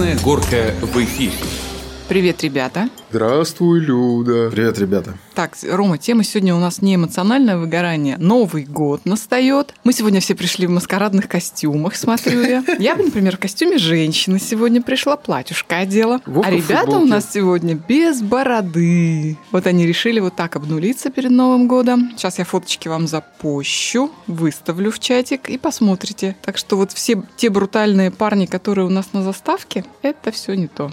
Красная горка в эфире. Привет, ребята. Здравствуй, Люда. Привет, ребята. Так, Рома, тема сегодня у нас не эмоциональное выгорание. Новый год настает. Мы сегодня все пришли в маскарадных костюмах, смотрю я. Я, например, в костюме женщины сегодня пришла, платьюшка одела. Вовка а ребята у нас сегодня без бороды. Вот они решили вот так обнулиться перед Новым годом. Сейчас я фоточки вам запущу, выставлю в чатик и посмотрите. Так что вот все те брутальные парни, которые у нас на заставке, это все не то.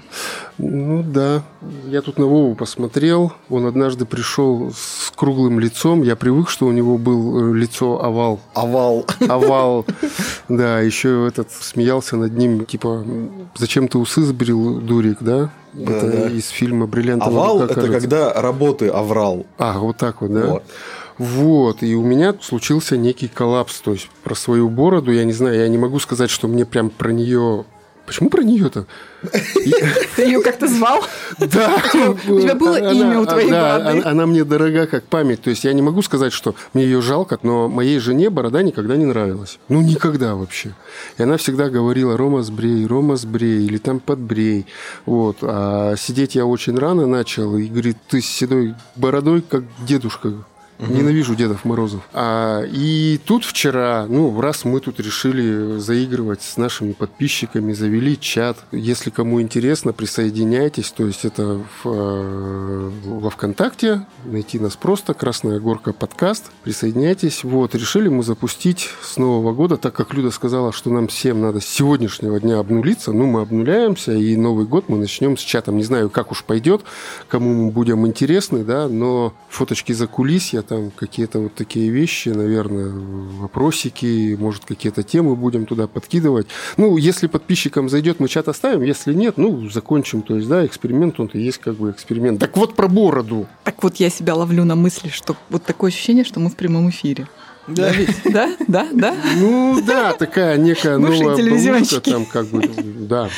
Ну да, я тут на Вову посмотрел. Он однажды пришел с круглым лицом. Я привык, что у него был э, лицо овал. Овал. Овал. Да, еще этот смеялся над ним, типа, зачем ты усы сбрил, дурик, да? Да, это да. из фильма «Бриллиантовая Овал рука», это кажется. когда работы оврал. А, вот так вот, да? Вот. Вот, и у меня случился некий коллапс, то есть про свою бороду, я не знаю, я не могу сказать, что мне прям про нее... Почему про нее-то? Ты ее как-то звал? Да. У тебя было имя у твоей бороды? она- Она мне дорога как память. То есть я не могу сказать, что мне ее жалко, но моей жене борода никогда не нравилась. Ну, никогда вообще. И она всегда говорила, Рома сбрей, Рома сбрей, или там подбрей. Вот. А сидеть я очень рано начал, и говорит, ты с седой бородой, как дедушка. Ненавижу Дедов Морозов. А, и тут вчера, ну, раз мы тут решили заигрывать с нашими подписчиками, завели чат. Если кому интересно, присоединяйтесь. То есть это в, э, во ВКонтакте. Найти нас просто. Красная горка подкаст. Присоединяйтесь. Вот, решили мы запустить с Нового года, так как Люда сказала, что нам всем надо с сегодняшнего дня обнулиться. Ну, мы обнуляемся, и Новый год мы начнем с чатом. Не знаю, как уж пойдет, кому мы будем интересны, да, но фоточки за кулисья, там какие-то вот такие вещи, наверное, вопросики, может, какие-то темы будем туда подкидывать. Ну, если подписчикам зайдет, мы чат оставим, если нет, ну, закончим. То есть, да, эксперимент, он-то есть как бы эксперимент. Так вот про бороду. Так вот я себя ловлю на мысли, что вот такое ощущение, что мы в прямом эфире. Да. Да, да, да. Ну да, такая некая Бывшие новая оболочка там как бы, да.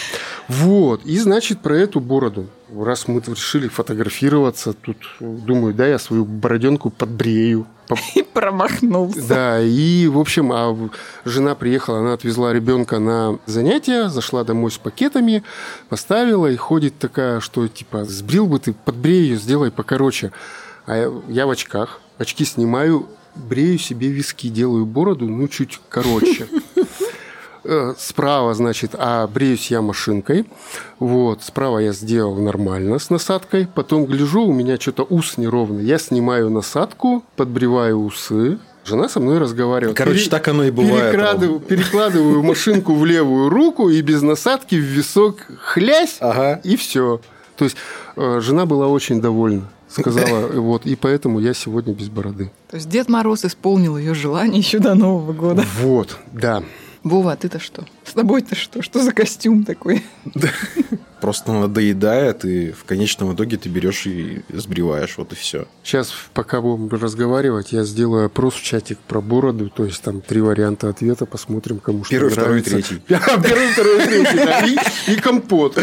Вот, и значит про эту бороду. Раз мы решили фотографироваться, тут думаю, да, я свою бороденку подбрею. По- И промахнулся. Да, и, в общем, а жена приехала, она отвезла ребенка на занятия, зашла домой с пакетами, поставила и ходит такая, что типа, сбрил бы ты, подбрей ее, сделай покороче. А я, я в очках, очки снимаю, брею себе виски, делаю бороду, ну, чуть короче. Э, Справа, значит, а бреюсь я машинкой. Вот, справа я сделал нормально с насадкой. Потом гляжу, у меня что-то ус неровный. Я снимаю насадку, подбреваю усы. Жена со мной разговаривает. Короче, Пере- так оно и бывает. перекладываю- перекладываю машинку в левую руку и без насадки в висок хлясь, Ага. и все. То есть э, жена была очень довольна. Сказала, вот, и поэтому я сегодня без бороды. То есть Дед Мороз исполнил ее желание еще до Нового года. Вот, да. Вова, а ты-то что? С тобой-то что? Что за костюм такой? Просто надоедает, и в конечном итоге ты берешь и сбриваешь, вот и все. Сейчас, пока будем разговаривать, я сделаю опрос в чатик про бороду. То есть там три варианта ответа, посмотрим, кому что Первый, второй, нравится. третий. Первый, второй, третий. И- компот.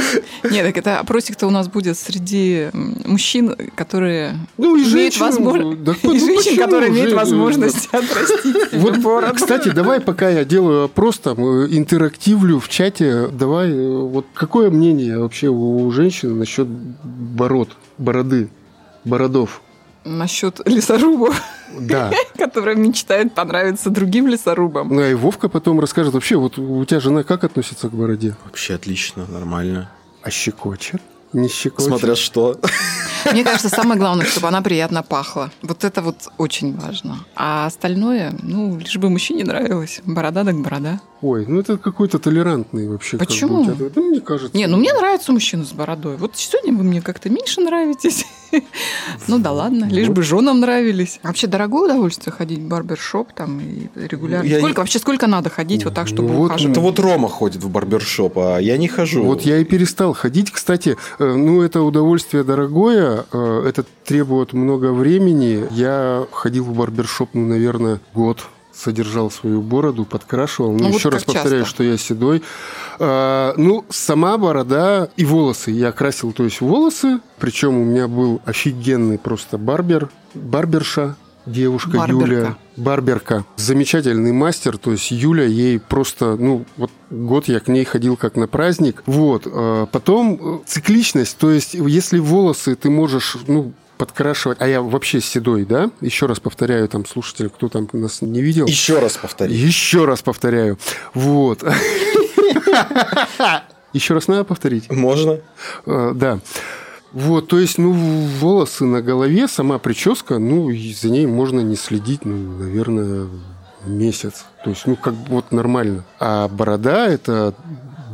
Нет, так это опросик-то у нас будет среди мужчин, которые Ну, и имеют женщин. возможность... да, И женщин, почему? которые имеют возможность отрастить бороду. кстати, давай, пока я делаю опрос, там, э, интерактивлю в чате, давай, э, вот какое мнение вообще у женщин насчет бород, бороды, бородов? Насчет лесорубов, Да. которые мечтают понравиться другим лесорубам. Ну, и Вовка потом расскажет, вообще, вот у тебя жена как относится к бороде? Вообще отлично, нормально. А щекочет? Не щекочет? Смотря что. Мне кажется, самое главное, чтобы она приятно пахла. Вот это вот очень важно. А остальное, ну, лишь бы мужчине нравилось. Борода так борода. Ой, ну это какой-то толерантный вообще. как бы Почему? у тебя. Ну, мне кажется. Не, ну мне нравится мужчина с бородой. Вот сегодня вы мне как-то меньше нравитесь. Ну да ладно, лишь бы женам нравились. Вообще дорогое удовольствие ходить в барбершоп там и регулярно. Я Сколько вообще сколько надо ходить вот так, чтобы вот, ухаживать? Это вот Рома ходит в барбершоп, а я не хожу. Вот я и перестал ходить. Кстати, э, ну это удовольствие дорогое, э, это требует много времени. Я ходил в барбершоп, ну, наверное, год содержал свою бороду, подкрашивал. Ну, Ну, вот еще раз как повторяю, часто? что я седой. А, ну, сама борода и волосы. Я красил, то есть волосы. Причем у меня был офигенный просто барбер, барберша. девушка Барберка. Юля Барберка. Замечательный мастер, то есть Юля ей просто, ну, вот год я к ней ходил как на праздник. Вот. э, Потом э, цикличность, то есть если волосы ты можешь, ну, подкрашивать, а я вообще седой, да? Еще раз повторяю, там, слушатели, кто там нас не видел. Еще раз повтори. Еще раз повторяю. Вот. Еще раз надо повторить? Можно? Э, Да. Вот, то есть, ну, волосы на голове, сама прическа, ну, за ней можно не следить, ну, наверное, месяц. То есть, ну, как бы вот нормально. А борода – это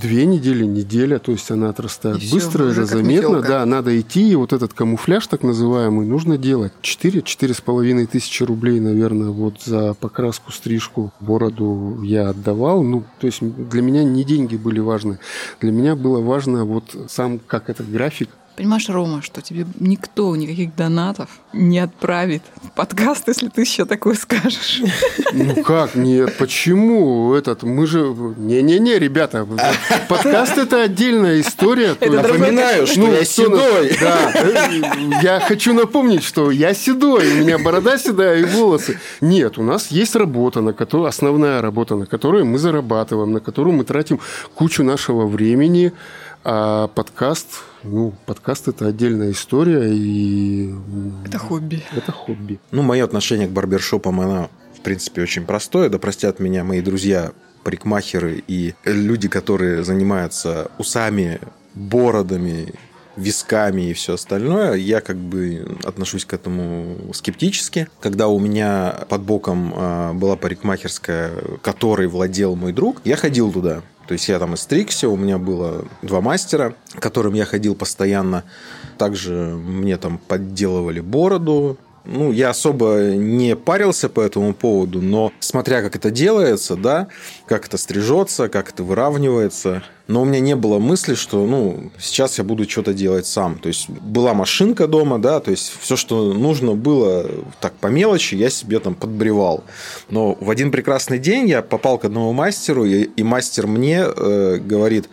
две недели, неделя, то есть она отрастает И быстро, это как заметно, метелка. да, надо идти, и вот этот камуфляж так называемый нужно делать. Четыре, четыре с половиной тысячи рублей, наверное, вот за покраску, стрижку, бороду я отдавал. Ну, то есть для меня не деньги были важны, для меня было важно вот сам, как этот график, Понимаешь, Рома, что тебе никто никаких донатов не отправит в подкаст, если ты еще такое скажешь. Ну как? Нет, почему? Этот, мы же... Не-не-не, ребята, подкаст это отдельная история. то есть- Напоминаю, что Ну, я седой. Да, э, я хочу напомнить, что я седой, у меня борода седая и волосы. Нет, у нас есть работа, на которую, основная работа, на которую мы зарабатываем, на которую мы тратим кучу нашего времени, а подкаст, ну, подкаст это отдельная история, и Это хобби. это хобби. Ну, мое отношение к барбершопам, оно, в принципе, очень простое. Да простят меня мои друзья, парикмахеры и люди, которые занимаются усами, бородами, висками и все остальное, я как бы отношусь к этому скептически. Когда у меня под боком а, была парикмахерская, которой владел мой друг, я ходил туда. То есть я там и стригся, у меня было два мастера, к которым я ходил постоянно. Также мне там подделывали бороду, ну, я особо не парился по этому поводу, но смотря как это делается, да, как это стрижется, как это выравнивается, но у меня не было мысли, что, ну, сейчас я буду что-то делать сам. То есть была машинка дома, да, то есть все, что нужно было так по мелочи, я себе там подбревал. Но в один прекрасный день я попал к одному мастеру, и, и мастер мне э, говорит,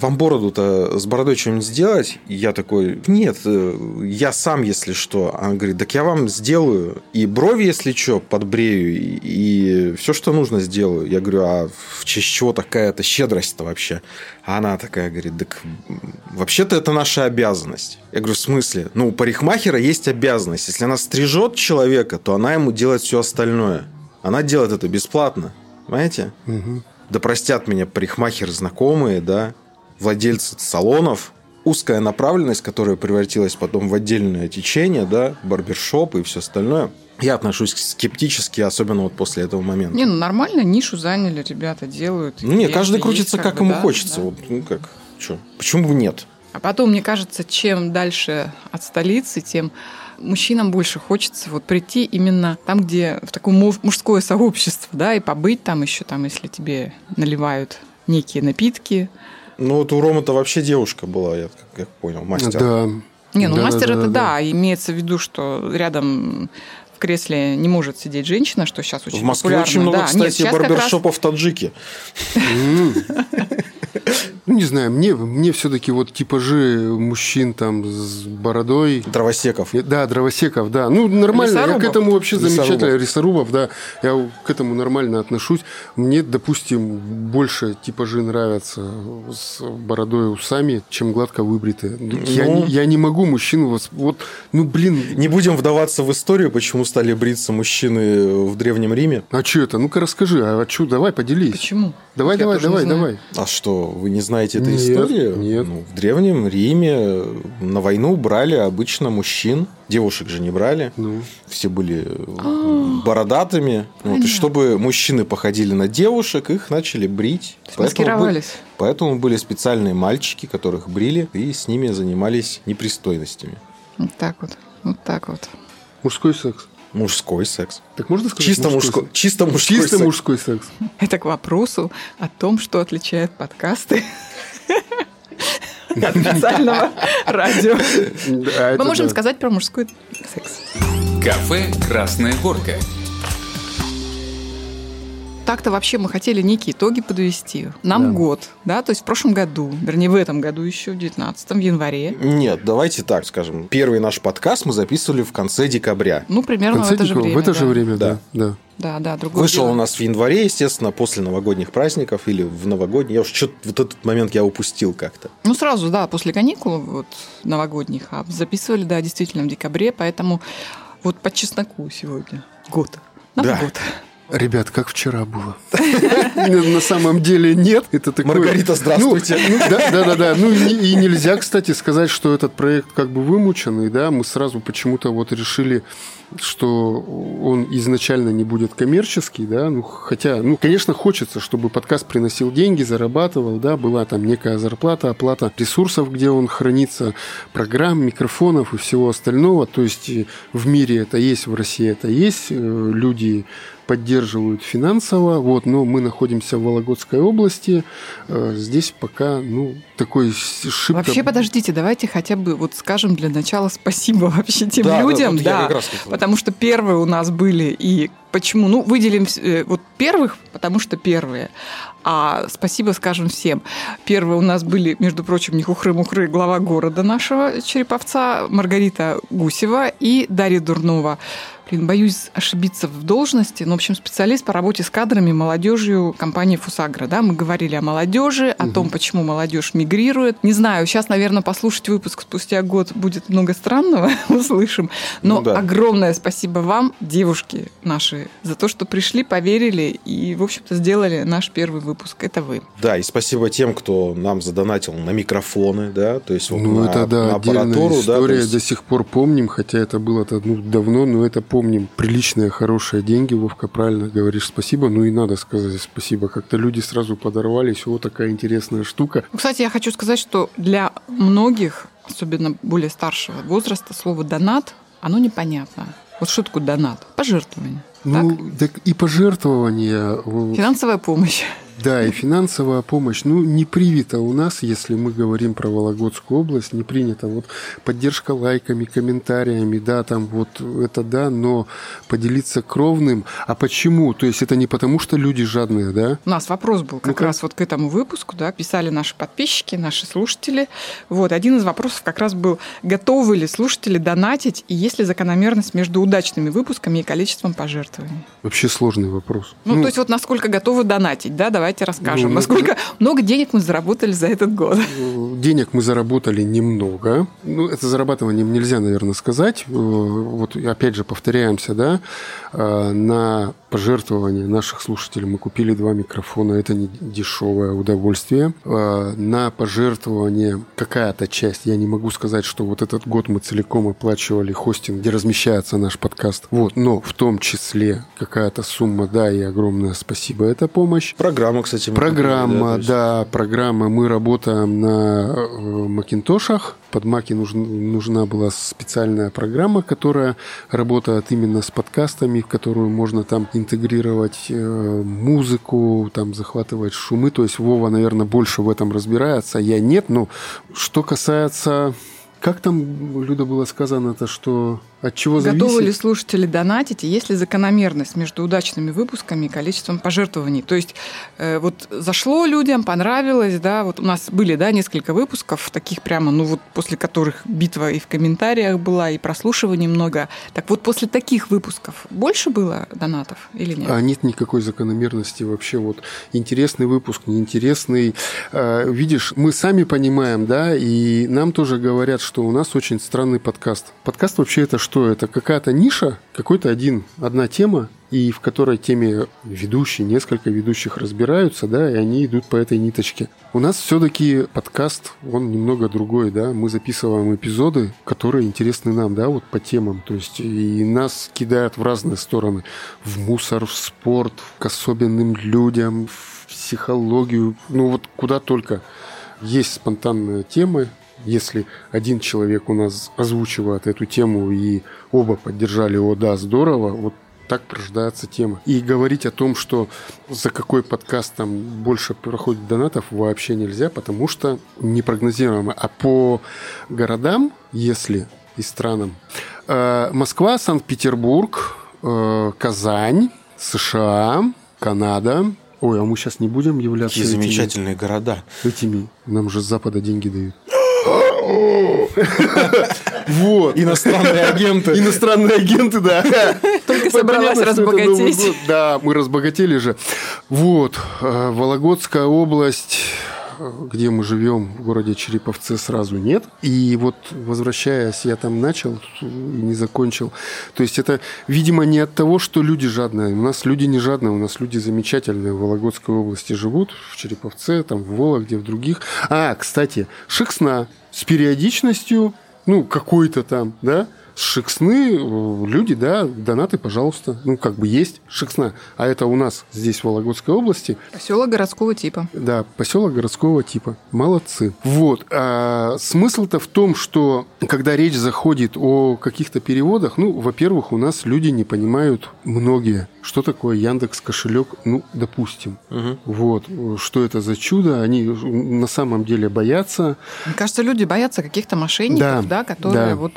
вам бороду-то с бородой что-нибудь сделать? И я такой, нет, э, я сам, если что. Она говорит, так я вам сделаю и брови, если что, подбрею, и, все, что нужно, сделаю. Я говорю, а в честь чего такая-то щедрость-то вообще? А она такая говорит, так вообще-то это наша обязанность. Я говорю, в смысле? Ну, у парикмахера есть обязанность. Если она стрижет человека, то она ему делает все остальное. Она делает это бесплатно. Понимаете? Да простят меня парикмахеры знакомые, да, владельцы салонов, узкая направленность, которая превратилась потом в отдельное течение, да, барбершоп и все остальное. Я отношусь скептически, особенно вот после этого момента. Не, ну нормально, нишу заняли, ребята делают. ну, не, каждый есть, крутится, как, бы, ему да, хочется. да. Вот, ну, как, что? Почему бы нет? А потом, мне кажется, чем дальше от столицы, тем мужчинам больше хочется вот прийти именно там, где в такое му- мужское сообщество, да, и побыть там еще, там, если тебе наливают некие напитки. Ну, вот у Рома-то вообще девушка была, я как, как понял, мастер. Да. Не, ну Да, мастер да, это да, да, имеется в виду, что рядом в кресле не может сидеть женщина, что сейчас очень В Москве популярно. очень много, да. кстати, Нет, сейчас как раз- барбершопов в Таджике. Ну, не знаю, мне, мне все-таки вот типажи мужчин там с бородой. Дровосеков. Я- Да, дровосеков, да. Ну, нормально. Я к Лесорубов. этому вообще Лесорубов. замечательно. Рисорубов, да. Я к этому нормально отношусь. Мне, допустим, больше типажи нравятся с бородой и усами, чем гладко выбритые. Я, Ну. не, я не могу мужчину... вос- Вот, ну, блин, Не будем вдаваться в историю, почему стали бриться мужчины в Древнем Риме. а что это? Ну-ка расскажи. А что? Давай, поделись. Почему? Давай, Я давай, давай, давай. А что, вы не знаете этой Нет, истории? нет. Ну, в Древнем Риме на войну брали обычно мужчин, девушек же не брали. Ну. Все были э, бородатыми. Вот, и чтобы мужчины походили на девушек, их начали брить. Маскировались. бы- поэтому были специальные мальчики, которых брили, и с ними занимались непристойностями. Вот так вот. Вот так вот. Мужской секс. Мужской секс. Так можно сказать? Чисто мужской, секс? чисто мужской Чисто секс. мужской секс. Это к вопросу о том, что отличает подкасты от официального радио. Мы можем сказать про мужской секс. Кафе «Красная горка». Так-то вообще мы хотели некие итоги подвести. Нам Да. год, да, то есть в прошлом году, вернее, в этом году еще, в 19 в январе. Нет, давайте так скажем. Первый наш подкаст мы записывали в конце декабря. Ну, В примерно в конце это же декабря- время. в это да. же время, да. Да. да. Да, да, другое Вышел дело. у нас в январе, естественно, после новогодних праздников или в новогодний. Я уж что-то вот этот момент я упустил как-то. Ну, сразу, да, после каникул вот, новогодних, а записывали, да, действительно, в декабре, поэтому вот по чесноку сегодня год. Нам Да. год. Ребят, как вчера было. На самом деле нет. Это такое... Маргарита, здравствуйте. Ну, Да, да, да, да. Ну и и нельзя, кстати, сказать, что этот проект как бы вымученный, да. Мы сразу почему-то вот решили, что он изначально не будет коммерческий, да. Ну хотя, ну конечно, хочется, чтобы подкаст приносил деньги, зарабатывал, да, была там некая зарплата, оплата ресурсов, где он хранится, программ, микрофонов и всего остального. То есть э, в мире это есть, в России это есть. Э, Люди поддерживают финансово, вот, но мы находимся в Вологодской области. Э, Здесь пока, ну, такой шибко... Вообще, подождите, давайте хотя бы вот скажем для начала спасибо вообще тем Да, да, людям, да, как раз хотел. потому что первые у нас были и почему, ну выделим э, вот первых, потому что первые, а спасибо скажем всем. Первые у нас были, между прочим, не хухры-мухры, глава города нашего Череповца Маргарита Гусева и Дарья Дурнова. Блин, боюсь ошибиться в должности, но, в общем, специалист по работе с кадрами, молодежью компании Фусагра. Да? Мы говорили о молодежи, о том, почему молодежь мигрирует. Не знаю, сейчас, наверное, послушать выпуск спустя год будет много странного, услышим. Но Ну да. огромное спасибо вам, девушки наши, за то, что пришли, поверили и, в общем-то, сделали наш первый выпуск. Это вы. Да, и спасибо тем, кто нам задонатил на микрофоны, да, то есть вот Ну, на, это, да, на аппаратуру, да, то история, есть- до сих пор помним, хотя это было-то ну, давно, но это помним. Приличные, хорошие деньги, Вовка, правильно говоришь, спасибо. Ну и надо сказать спасибо. Как-то люди сразу подорвались, вот такая интересная штука. Ну, Кстати, я хочу сказать, что для многих, особенно более старшего возраста, слово «донат», оно непонятно. Вот что такое донат? Пожертвование. Ну, так и пожертвования, э, Финансовая помощь. Да, и финансовая помощь, ну, не привита у нас, если мы говорим про Вологодскую область, не принято. Вот поддержка лайками, комментариями, да, там вот это да, но поделиться кровным. А почему? То есть это не потому, что люди жадные, да? У нас вопрос был как Ну-ка. раз вот к этому выпуску, да, писали наши подписчики, наши слушатели. Вот, один из вопросов как раз был, готовы ли слушатели донатить, и есть ли закономерность между удачными выпусками и количеством пожертвований? Вообще сложный вопрос. Ну, то есть вот насколько готовы донатить, да, давайте расскажем. ну, насколько много денег мы заработали за этот год. Э, Денег мы заработали немного. Ну, это зарабатыванием нельзя, наверное, сказать. Э, Вот опять же повторяемся, да, э, на пожертвование наших слушателей мы купили два микрофона. Это не дешевое удовольствие. Э, На пожертвование какая-то часть, я не могу сказать, что вот этот год мы целиком оплачивали хостинг, где размещается наш подкаст. Вот, но в том числе какая-то сумма, да, и огромное спасибо, это помощь. Программа, кстати. Программа, купили, есть- да, программа. Мы работаем на э, Макинтошах. Под Маки нужн- нужна была специальная программа, которая работает именно с подкастами, в которую можно там интегрировать э, музыку, там захватывать шумы. То есть Вова, наверное, больше в этом разбирается, я нет. Но что касается... Как там, Люда, было сказано-то, что от чего Готовы ли зависит? слушатели донатить, и есть ли закономерность между удачными выпусками и количеством пожертвований? То есть э, вот зашло людям, понравилось, да, вот у нас были, да, несколько выпусков, таких прямо, ну вот после которых битва и в комментариях была, и прослушиваний много. Так вот после таких выпусков больше было донатов или нет? А нет никакой закономерности вообще. Вот интересный выпуск, неинтересный. А, Видишь, мы сами понимаем, да, и нам тоже говорят, что у нас очень странный подкаст. Подкаст вообще это что? Это какая-то ниша, какой-то один, одна тема, и в которой теме ведущие, несколько ведущих разбираются, да, и они идут по этой ниточке. У нас все-таки подкаст, он немного другой, да, мы записываем эпизоды, которые интересны нам, да, вот по темам, то есть и нас кидают в разные стороны, в мусор, в спорт, к особенным людям, в психологию, ну вот куда только. Есть спонтанные темы, если один человек у нас озвучивает эту тему и оба поддержали, о да, здорово, вот так порождается тема. И говорить о том, что за какой подкаст там больше проходит донатов, вообще нельзя, потому что непрогнозируемо. А по городам, если и странам, э, Москва, Санкт-Петербург, э, Казань, США, Канада. Ой, а мы сейчас не будем являться Какие этими- замечательные города. этими. Нам же с Запада деньги дают. Вот. Иностранные агенты. Иностранные агенты, да. Только собралась разбогатеть. Да, мы разбогатели же. Вот. э, Вологодская область, где мы живем, в городе Череповце, сразу нет. И вот, возвращаясь, я там начал и не закончил. То есть это, видимо, не от того, что люди жадные. У нас люди не жадные, у нас люди замечательные в Вологодской области живут, в Череповце, там, в Вологде, в других. А, кстати, Шексна с периодичностью, ну, какой-то там, да, Шексны э, люди, да, донаты, пожалуйста. Ну, как бы есть Шексна. А это у нас здесь, в Вологодской области, Поселок городского типа. да, поселок городского типа. Молодцы. Вот. А смысл-то в том, что когда речь заходит о каких-то переводах, ну, во-первых, у нас люди не понимают многие, что такое Яндекс кошелек, ну, допустим. Мгм. Вот. Что это за чудо? Они на самом деле боятся. Мне кажется, люди боятся каких-то мошенников, Да, да, которые да. вот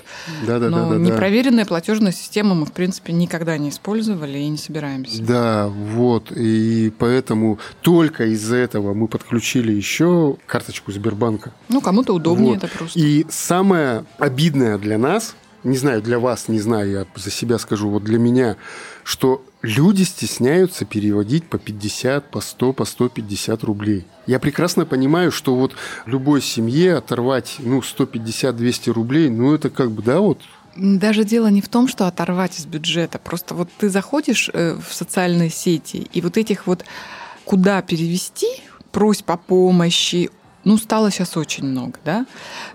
Да, да, но да, да, да. непроверенные платежные системы мы, в принципе, никогда не использовали и не собираемся. Да, вот. И поэтому только из-за этого мы подключили еще карточку Сбербанка. Ну, кому-то удобнее Вот. это просто. И самое обидное для нас, не знаю, для вас, не знаю, я за себя скажу, вот для меня, что люди стесняются переводить по 50, по 100, по 150 рублей. Я прекрасно понимаю, что вот любой семье оторвать, ну, 150-200 рублей, ну, это как бы, да, вот Даже дело не в том, что оторвать из бюджета. Просто вот ты заходишь э, в социальные сети, и вот этих вот куда перевести, просьб о помощи, ну, стало сейчас очень много, да?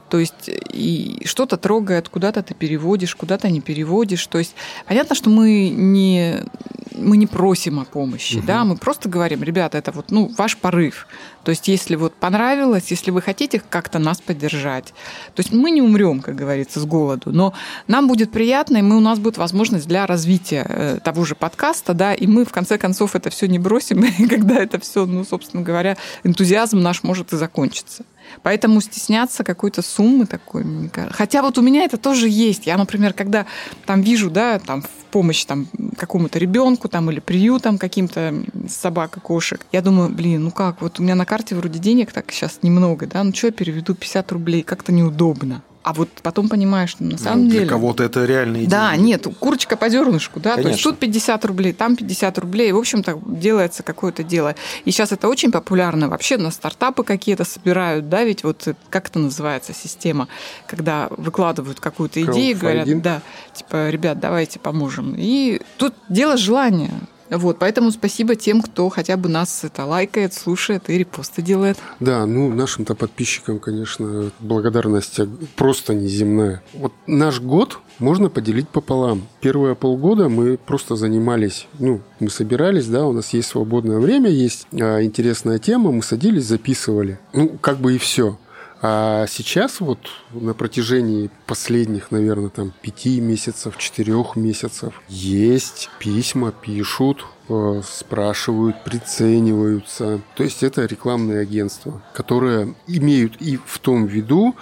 То есть и что-то трогает, куда-то ты переводишь, куда-то не переводишь. То есть понятно, что мы не, мы не просим о помощи, да, мы просто говорим, ребята, это вот, ну, ваш порыв. То есть если вот понравилось, если вы хотите как-то нас поддержать, то есть мы не умрем, как говорится, с голоду, но нам будет приятно, и мы, у нас будет возможность для развития э, того же подкаста, да, и мы в конце концов это все не бросим, и когда это все, ну, собственно говоря, энтузиазм наш может и закончиться. Поэтому стесняться какой-то суммы такой, мне кажется. Хотя вот у меня это тоже есть. Я, например, когда там вижу, да, там в помощь там какому-то ребенку там или приютам каким-то собак и кошек, я думаю, блин, ну как, вот у меня на карте вроде денег так сейчас немного, да, ну что я переведу 50 рублей, как-то неудобно. А вот потом понимаешь, что на самом Ну, деле... Для кого-то это реальные Да, деньги. нет, курочка по зернышку, да, то есть Конечно. тут 50 рублей, там 50 рублей, в общем-то делается какое-то дело. И сейчас это очень популярно вообще, на стартапы какие-то собирают, да, ведь вот э, как это называется система, когда выкладывают какую-то идею, и говорят, да, типа, ребят, давайте поможем. И тут дело желания. Вот, поэтому спасибо тем, кто хотя бы нас это лайкает, слушает и репосты делает. Да, ну, нашим-то подписчикам, конечно, благодарность просто неземная. Вот наш год можно поделить пополам. Первые полгода мы просто занимались, ну, мы собирались, да, у нас есть свободное время, есть а, интересная тема, мы садились, записывали. Ну, как бы и все. А сейчас вот на протяжении последних, наверное, там пяти месяцев, четырех месяцев есть письма, пишут, э, спрашивают, прицениваются. То есть это рекламные агентства, которые имеют и в том виду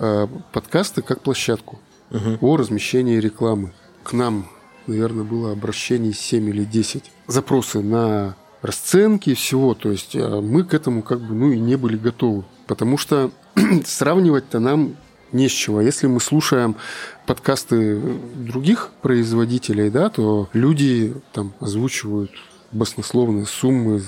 э, подкасты как площадку о размещении рекламы. К нам, наверное, было обращений 7 или 10. Запросы на расценки всего. То есть э, мы к этому как бы ну и не были готовы. Потому что сравнивать-то нам не с чего. Если мы слушаем подкасты других производителей, да, то люди там озвучивают баснословные суммы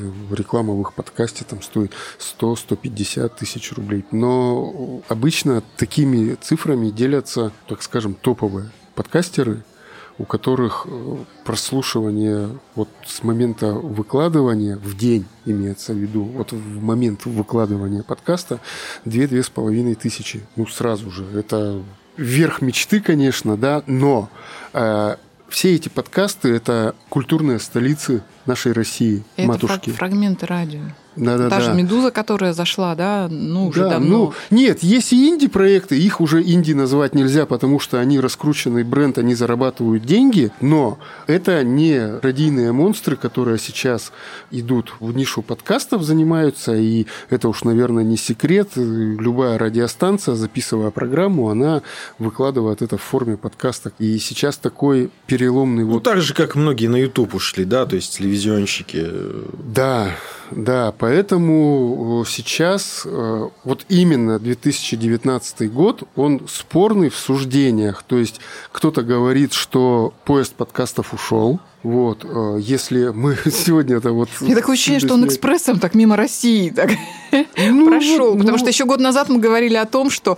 в их подкасте там стоит 100-150 тысяч рублей. Но обычно такими цифрами делятся, так скажем, топовые подкастеры, у которых э, прослушивание вот с момента выкладывания в день имеется в виду, вот в момент выкладывания подкаста 2-2,5 тысячи. Ну, сразу же. Это верх мечты, конечно, да, но э, все эти подкасты – это культурные столицы нашей России, это матушки. фраг- фрагменты радио. Да-да-да. Та же «Медуза», которая зашла, да, ну, уже Да, давно. ну, нет, есть и инди-проекты, их уже инди назвать нельзя, потому что они раскрученный бренд, они зарабатывают деньги, но это не радийные монстры, которые сейчас идут в нишу подкастов, занимаются, и это уж, наверное, не секрет. Любая радиостанция, записывая программу, она выкладывает это в форме подкаста. И сейчас такой переломный Ну, вот так же, как многие на YouTube ушли, да, то есть телевизионные телевизионщики. Да, да, поэтому э, сейчас э, вот именно 2019 год, он спорный в суждениях. То есть кто-то говорит, что поезд подкастов ушел, вот, э, если мы сегодня это вот... Мне такое ощущение, что он экспрессом так мимо России так ну, прошел. потому ну, что еще год назад мы говорили о том, что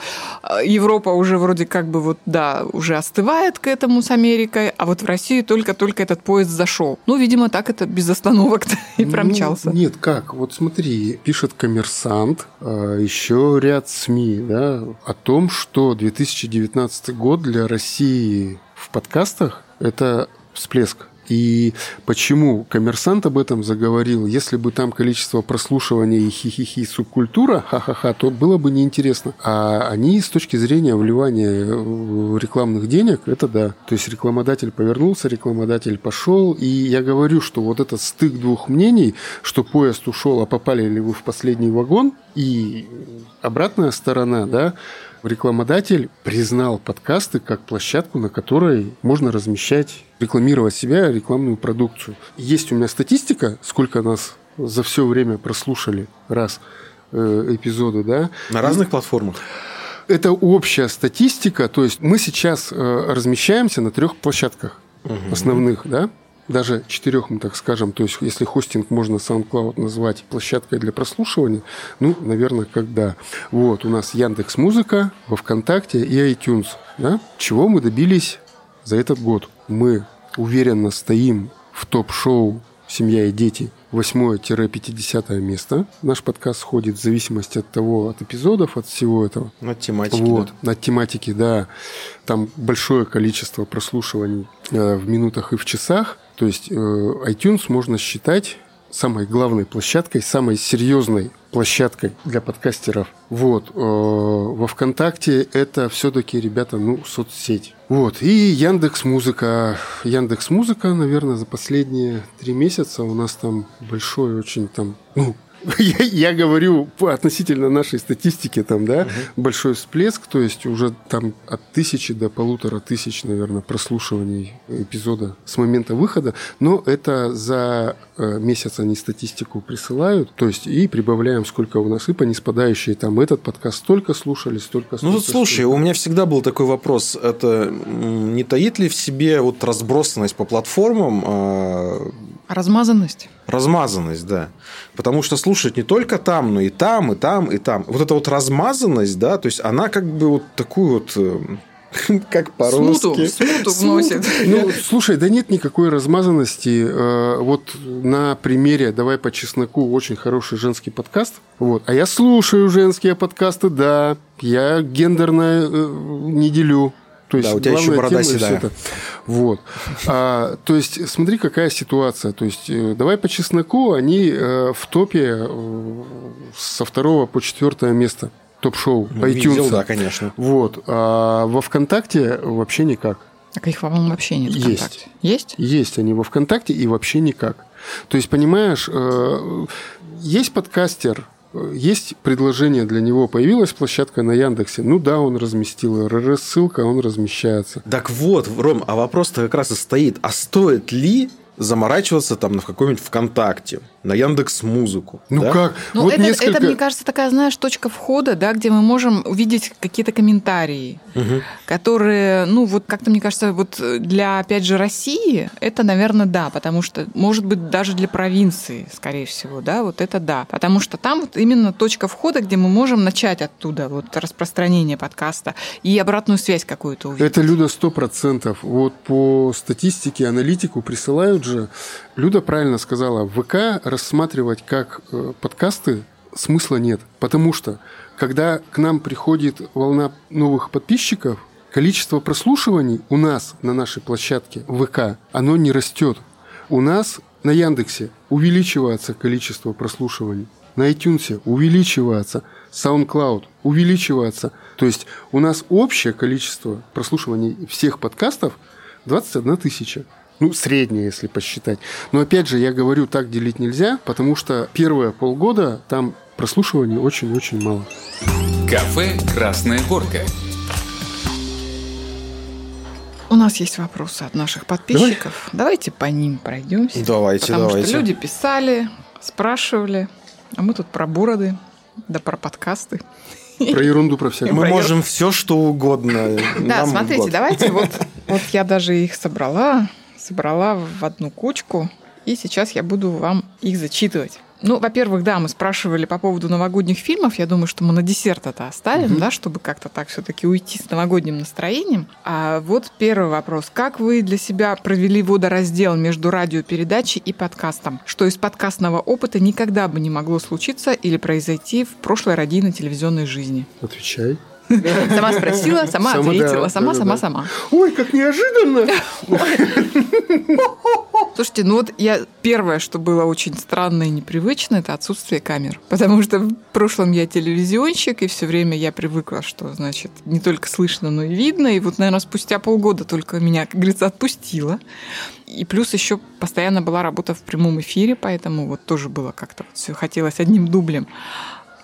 Европа уже вроде как бы вот, да, уже остывает к этому с Америкой, а вот в Россию только-только этот поезд зашел. Ну, видимо, так это без остановок и ну, промчался. Ну, нет, как? Вот смотри, пишет коммерсант, э, еще ряд СМИ, да, о том, что 2019 год для России в подкастах – это всплеск и почему коммерсант об этом заговорил? Если бы там количество прослушиваний и хихихи субкультура, ха-ха-ха, то было бы неинтересно. А они с точки зрения вливания рекламных денег, это да. То есть рекламодатель повернулся, рекламодатель пошел. И я говорю, что вот этот стык двух мнений, что поезд ушел, а попали ли вы в последний вагон, и обратная сторона, да, рекламодатель признал подкасты как площадку, на которой можно размещать, рекламировать себя, рекламную продукцию. Есть у меня статистика, сколько нас за все время прослушали раз э, эпизоды, да. На разных платформах? Это общая статистика, то есть мы сейчас э, размещаемся на трех площадках угу. основных, да даже четырех, мы так скажем, то есть если хостинг можно SoundCloud назвать площадкой для прослушивания, ну, наверное, когда. Вот, у нас Яндекс Музыка, во ВКонтакте и iTunes. Да? Чего мы добились за этот год? Мы уверенно стоим в топ-шоу «Семья и дети» 8-50 место. Наш подкаст сходит в зависимости от того, от эпизодов, от всего этого. От тематики, вот, да. От тематики, да. Там большое количество прослушиваний э, в минутах и в часах. То есть э, iTunes можно считать самой главной площадкой, самой серьезной площадкой для подкастеров. Вот. Э, во ВКонтакте это все-таки, ребята, ну, соцсеть. Вот. И Яндекс Музыка. Яндекс Музыка, наверное, за последние три месяца у нас там большой очень там, ну, я, я говорю относительно нашей статистики, там, да, угу. большой всплеск, то есть уже там от тысячи до полутора тысяч, наверное, прослушиваний эпизода с момента выхода, но это за э, месяц они статистику присылают, то есть и прибавляем, сколько у нас и по неспадающей, там, этот подкаст столько слушали, столько... Ну, вот слушай, столько. у меня всегда был такой вопрос, это не таит ли в себе вот разбросанность по платформам? Размазанность? Размазанность, да. Потому что слушать не только там, но и там, и там, и там. Вот эта вот размазанность, да, то есть она как бы вот такую вот э, как по-русски. Смуту, смуту вносит. Ну, слушай, да нет никакой размазанности. Э, вот на примере «Давай по чесноку» очень хороший женский подкаст. Вот. А я слушаю женские подкасты, да. Я гендерно э, не делю. То есть, да, у тебя еще борода седая. Это. Вот. А, то есть, смотри, какая ситуация. То есть, э, давай по чесноку, они э, в топе э, со второго по четвертое место топ-шоу ну, iTunes. Видел, да, конечно. Вот. А во ВКонтакте вообще никак. Так их, по-моему, вообще нет ВКонтакте. Есть? Есть? Есть они во ВКонтакте и вообще никак. То есть, понимаешь, есть подкастер, есть предложение для него, появилась площадка на Яндексе, ну да, он разместил РРС-ссылка, он размещается. Так вот, Ром, а вопрос-то как раз и стоит, а стоит ли заморачиваться там на каком-нибудь ВКонтакте, на Яндекс Музыку. Ну да? как? Ну вот это, несколько... это, мне кажется, такая, знаешь, точка входа, да, где мы можем увидеть какие-то комментарии, угу. которые, ну вот как-то, мне кажется, вот для, опять же, России это, наверное, да, потому что, может быть, даже для провинции, скорее всего, да, вот это да. Потому что там вот именно точка входа, где мы можем начать оттуда вот распространение подкаста и обратную связь какую-то увидеть. Это, Люда, сто процентов. Вот по статистике, аналитику присылают же Люда правильно сказала, ВК рассматривать как э, подкасты смысла нет. Потому что, когда к нам приходит волна новых подписчиков, количество прослушиваний у нас на нашей площадке ВК, оно не растет. У нас на Яндексе увеличивается количество прослушиваний, на iTunes увеличивается, SoundCloud увеличивается. То есть у нас общее количество прослушиваний всех подкастов 21 тысяча. Ну, среднее, если посчитать. Но опять же, я говорю, так делить нельзя, потому что первые полгода там прослушиваний очень-очень мало. Кафе «Красная горка». У нас есть вопросы от наших подписчиков. Давайте по ним пройдемся. Давайте, Потому давайте. что люди писали, спрашивали, а мы тут про бороды, да про подкасты. Про ерунду про всякое. Мы Проверь. можем все, что угодно. Да, Нам смотрите, вот. давайте вот, вот я даже их собрала, собрала в одну кучку, и сейчас я буду вам их зачитывать. Ну, во-первых, да, мы спрашивали по поводу новогодних фильмов. Я думаю, что мы на десерт это оставим, да, чтобы как-то так все-таки уйти с новогодним настроением. А вот первый вопрос. Как вы для себя провели водораздел между радиопередачей и подкастом? Что из подкастного опыта никогда бы не могло случиться или произойти в прошлой радийно-телевизионной жизни? Отвечай. Сама спросила, сама ответила, сама, сама, сама. Ой, как неожиданно! Слушайте, ну вот я первое, что было очень странно и непривычно, это отсутствие камер. Потому что в прошлом я телевизионщик, и все время я привыкла, что, значит, не только слышно, но и видно. И вот, наверное, спустя полгода только меня, как говорится, отпустило. И плюс еще постоянно была работа в прямом эфире, поэтому вот тоже было как-то вот все хотелось одним дублем.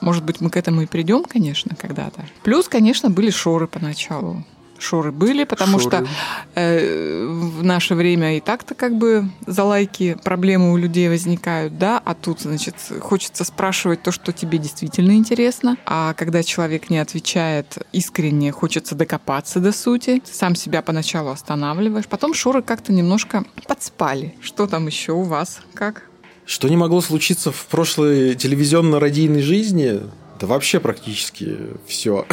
Может быть, мы к этому и придем, конечно, когда-то. Плюс, конечно, были шоры поначалу. Шоры были, потому Шоры. что э, в наше время и так-то как бы за лайки проблемы у людей возникают, да, а тут, значит, хочется спрашивать то, что тебе действительно интересно, а когда человек не отвечает искренне, хочется докопаться до сути, сам себя поначалу останавливаешь, потом шоры как-то немножко подспали. Что там еще у вас? Как? Что не могло случиться в прошлой телевизионно-радийной жизни? Да вообще практически все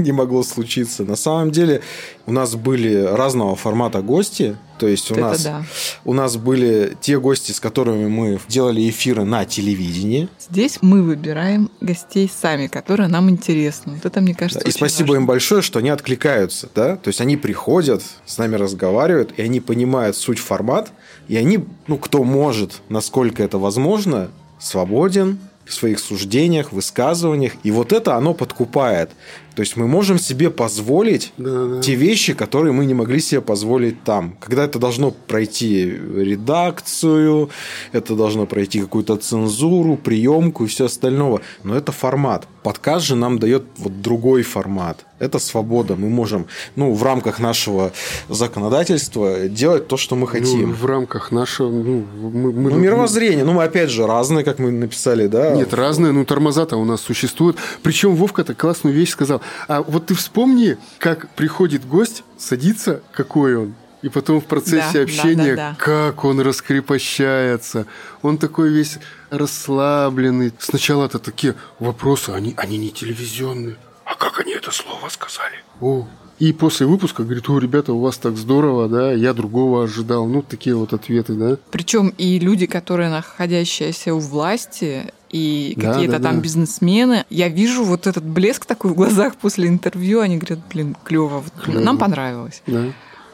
не могло случиться. На самом деле у нас были разного формата гости. То есть у Это нас, да. у нас были те гости, с которыми мы делали эфиры на телевидении. Здесь мы выбираем гостей сами, которые нам интересны. Вот это, мне кажется, Да, и спасибо важно. им большое, что они откликаются, да, то есть они приходят, с нами разговаривают, и они понимают суть формат, и они, ну, кто может, насколько это возможно, свободен в своих суждениях, высказываниях, и вот это оно подкупает. То есть мы можем себе позволить Да, да. те вещи, которые мы не могли себе позволить там. Когда это должно пройти редакцию, это должно пройти какую-то цензуру, приемку и все остальное. Но это формат. Подкаст же нам дает вот другой формат. Это свобода. Мы можем, ну, в рамках нашего законодательства делать то, что мы хотим. Ну, в рамках нашего... Ну, мы, мы- Ну, мировоззрение. Ну, мы опять же разные, как мы написали, да? Нет, разные, ну тормоза-то у нас существуют. Причем Вовка-то классную вещь сказал. А вот ты вспомни, как приходит гость, садится, какой он, и потом в процессе Да, да, общения, да, да. как он раскрепощается. Он такой весь расслабленный. Сначала-то такие вопросы, они, они не телевизионные. А как они это слово сказали? О, и после выпуска говорит, о, ребята, у вас так здорово, да, я другого ожидал. Ну, такие вот ответы, да. Причем и люди, которые находящиеся у власти, и Да, какие-то да, там да. бизнесмены, я вижу вот этот блеск такой в глазах после интервью, они говорят, блин, клево, Клёво. нам понравилось. Да.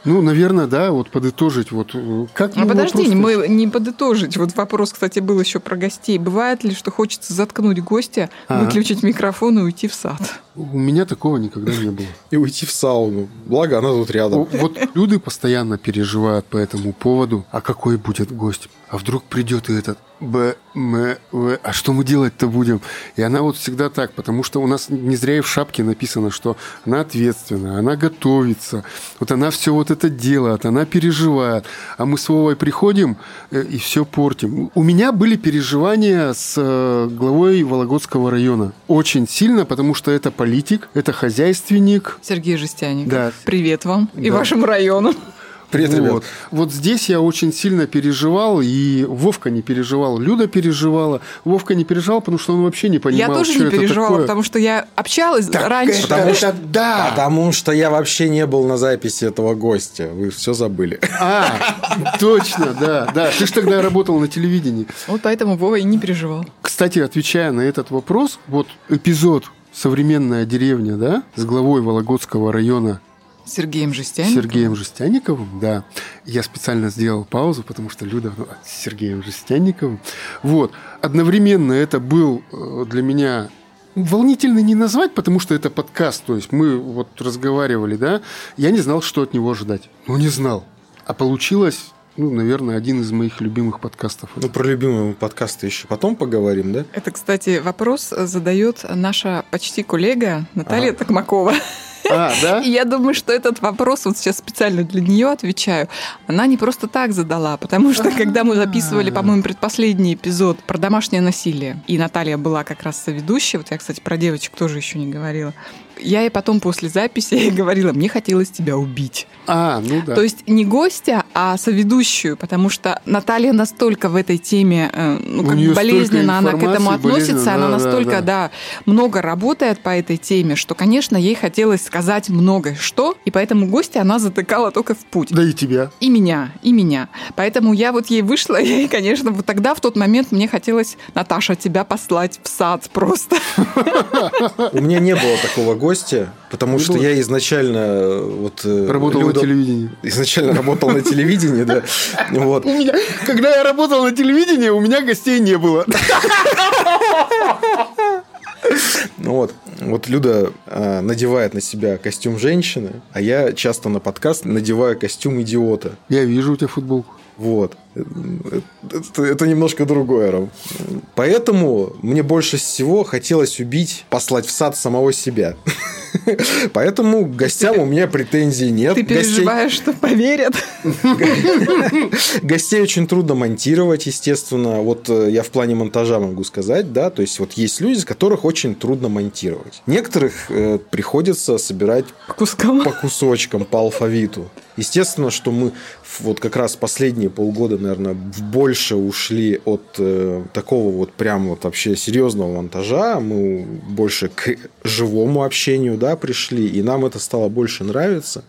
Ну, наверное, да, вот подытожить, вот э, как... А ну, подожди, вопрос-то- мы не подытожить. Вот вопрос, кстати, был еще про гостей. Бывает ли, что хочется заткнуть гостя, Ага. выключить микрофон и уйти в сад? У меня такого никогда не было. И уйти в сауну. Благо, она тут рядом. Вот люди постоянно переживают по этому поводу, а какой будет гость? А вдруг придет и этот Б, М, В, а что мы делать-то будем? И она вот всегда так, потому что у нас не зря и в шапке написано, что она ответственная, она готовится, вот она все вот это делает, она переживает, а мы с Вовой приходим э, и все портим. У меня были переживания с э, главой Вологодского района. Очень сильно, потому что это политик, это хозяйственник, Сергей Жестяник, Да. привет вам и Да. вашему району. Привет, вот. ребят. Вот здесь я очень сильно переживал, и Вовка не переживал, Люда переживала. Вовка не переживал, потому что он вообще не понимал, Я тоже что не это переживала, такое. потому что я общалась Так раньше. это- Потому что- да. Потому что я вообще не был на записи этого гостя. Вы все забыли. А, точно, да, да. Ты же тогда работал на телевидении. Вот поэтому Вова и не переживал. Кстати, отвечая на этот вопрос, вот эпизод «Современная деревня», да, с главой Вологодского района Сергеем Жестяниковым. Сергеем Жестянниковым, да. Я специально сделал паузу, потому что Люда ну, с Сергеем Жестянниковым. Вот. Одновременно это был э, для меня волнительно не назвать, потому что это подкаст, то есть мы вот разговаривали, да, я не знал, что от него ожидать. Ну, не знал. А получилось, ну, наверное, один из моих любимых подкастов. Ну, про любимые подкасты еще потом поговорим, да? Это, кстати, вопрос задает наша почти коллега Наталья Ага. Токмакова. А, да? И я думаю, что этот вопрос, вот сейчас специально для нее отвечаю, она не просто так задала, потому что когда мы записывали, по-моему, предпоследний эпизод про домашнее насилие, и Наталья была как раз соведущая, вот я, кстати, про девочек тоже еще не говорила, я ей потом после записи говорила, мне хотелось тебя убить. А, ну да. То есть не гостя, а соведущую, потому что Наталья настолько в этой теме, э, ну, как бы болезненно она к этому относится, болезненно, она да, да, настолько, да. да, много работает по этой теме, что, конечно, ей хотелось сказать многое что, и поэтому гостя она затыкала только в путь. Да и тебя. И меня, и меня. Поэтому я вот ей вышла, и, конечно, вот тогда, в тот момент, мне хотелось, Наташа, тебя послать в сад просто. У меня не было такого гостя, потому Не что было? я изначально э, вот э, Работал Люда- на телевидении. Изначально работал на телевидении, да. Вот. Когда я работал на телевидении, у меня гостей не было. Ну вот, вот Люда э, надевает на себя костюм женщины, а я часто на подкаст надеваю костюм идиота. Я вижу у тебя футболку. Вот. Это, это немножко другое, Ром. Поэтому мне больше всего хотелось убить, послать в сад самого себя. Поэтому к гостям у меня претензий нет. Ты Гостей- переживаешь, что поверят. Гостей очень трудно монтировать, естественно. Вот э, я в плане монтажа могу сказать, да, то есть вот есть люди, которых очень трудно монтировать. Некоторых э, приходится собирать По кускам. по кусочкам, по алфавиту. Естественно, что мы вот как раз последние полгода, наверное, больше ушли от э, такого вот прям вот вообще серьезного монтажа, мы больше к живому общению, да, пришли, и нам это стало больше нравиться.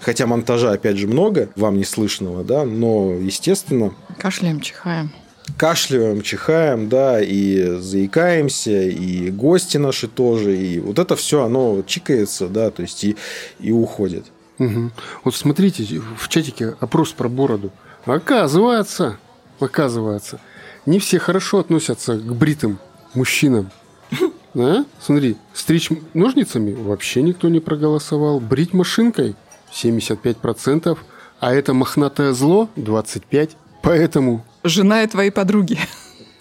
Хотя монтажа, опять же, много, вам не слышного, да, но, естественно, Кашляем, чихаем. кашляем, чихаем, да, и заикаемся, и гости наши тоже, и вот это все, оно чикается, да, то есть и, и уходит. Мгм. Вот смотрите, в чатике опрос про бороду. Оказывается, оказывается, не все хорошо относятся к бритым мужчинам. Да? Смотри, стричь ножницами вообще никто не проголосовал. Брить машинкой 75%, а это мохнатое зло 25%. Поэтому Жена и твои подруги.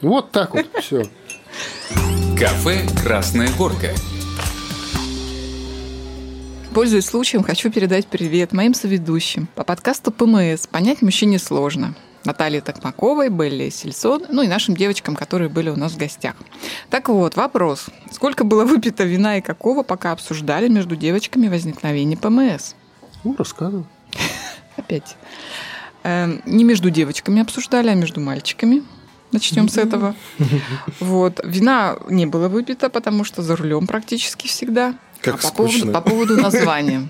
вот так вот все. Кафе «Красная горка». Пользуясь случаем, хочу передать привет моим соведущим по подкасту ПМС «Понять мужчине сложно». Наталье Токмаковой, Белли Сельсон, ну и нашим девочкам, которые были у нас в гостях. Так вот, вопрос. Сколько было выпито вина и какого, пока обсуждали между девочками возникновение ПМС? Ну, рассказывай. Опять. Эм, не между девочками обсуждали, а между мальчиками. Начнем с этого. Вот. Вина не было выпито, потому что за рулем практически всегда. Как а по поводу, по поводу названия.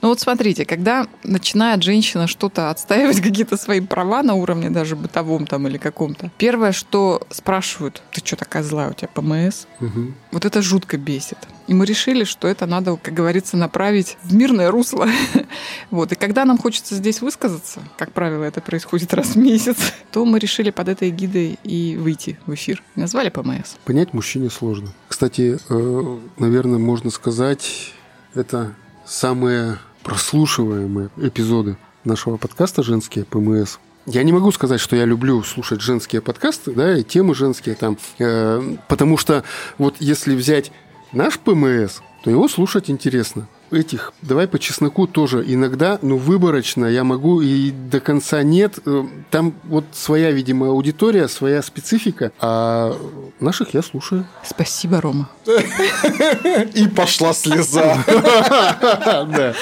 Ну вот смотрите, когда начинает женщина что-то отстаивать, какие-то свои права на уровне даже бытовом там или каком-то, первое, что спрашивают, ты что такая злая, у тебя ПМС? Мгм. Вот это жутко бесит. И мы решили, что это надо, как говорится, направить в мирное русло. Вот. И когда нам хочется здесь высказаться, как правило, это происходит раз в месяц, то мы решили под этой гидой и выйти в эфир. Назвали ПМС. Понять мужчине сложно. Кстати, э, наверное, можно сказать, это самые прослушиваемые эпизоды нашего подкаста «Женские ПМС». Я не могу сказать, что я люблю слушать женские подкасты, да, и темы женские там, э, потому что вот если взять наш ПМС, то его слушать интересно. Этих, давай по чесноку тоже иногда, ну, выборочно я могу и до конца нет. Э, Там вот своя, видимо, аудитория, своя специфика, а наших я слушаю. Спасибо, Рома. И пошла слеза.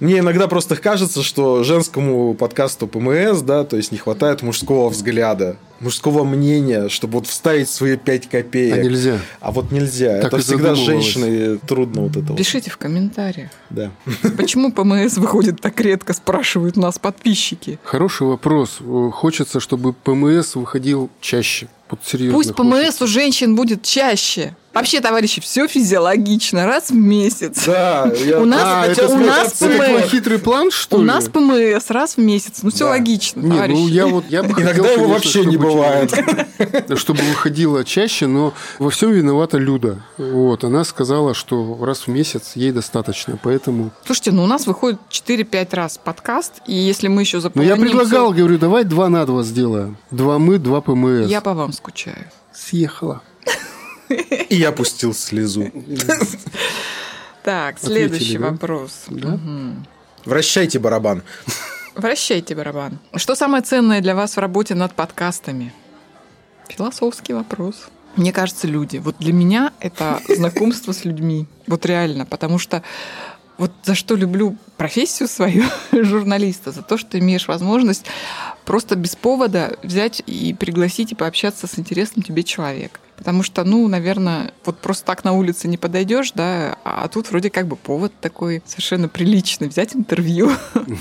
Мне иногда просто кажется, что женскому подкасту ПМС, да, то есть не хватает мужского взгляда, мужского мнения, чтобы вот вставить свои 5 копеек. А нельзя. А вот нельзя. Так Это всегда женщиной трудно вот это вот. Пишите в комментариях. Да. Почему ПМС выходит так редко, спрашивают нас подписчики. Хороший вопрос. Э, Хочется, чтобы ПМС выходил чаще. Вот. Пусть ПМС у женщин будет чаще. Вообще, товарищи, все физиологично, раз в месяц. Да, я У нас- А, хотел это, у нас это ПМС. такой хитрый план, что У ли? нас ПМС раз в месяц. Ну, все Да. логично, Не, товарищи. ну я вот я бы хотел, Иногда его конечно, вообще не бывает. Чтобы выходила чаще, но во всем виновата Люда. Вот, она сказала, что раз в месяц ей достаточно, поэтому. Слушайте, ну у нас выходит 4-5 раз подкаст, и если мы еще Ну заполоним... я предлагал, всё- говорю, давай два на два сделаем. Два мы, два ПМС. Я по вам скучаю. съехала. И я пустил слезу. Так, следующий вопрос. Вращайте барабан. Вращайте барабан. Что самое ценное для вас в работе над подкастами? Философский вопрос. Мне кажется, люди. Вот для меня это знакомство с людьми. Вот реально. Потому что вот за что люблю профессию свою журналиста, за то, что имеешь возможность просто без повода взять и пригласить и пообщаться с интересным тебе человеком. Потому что, ну, наверное, вот просто так на улице не подойдешь, да, а тут вроде как бы повод такой совершенно приличный взять интервью.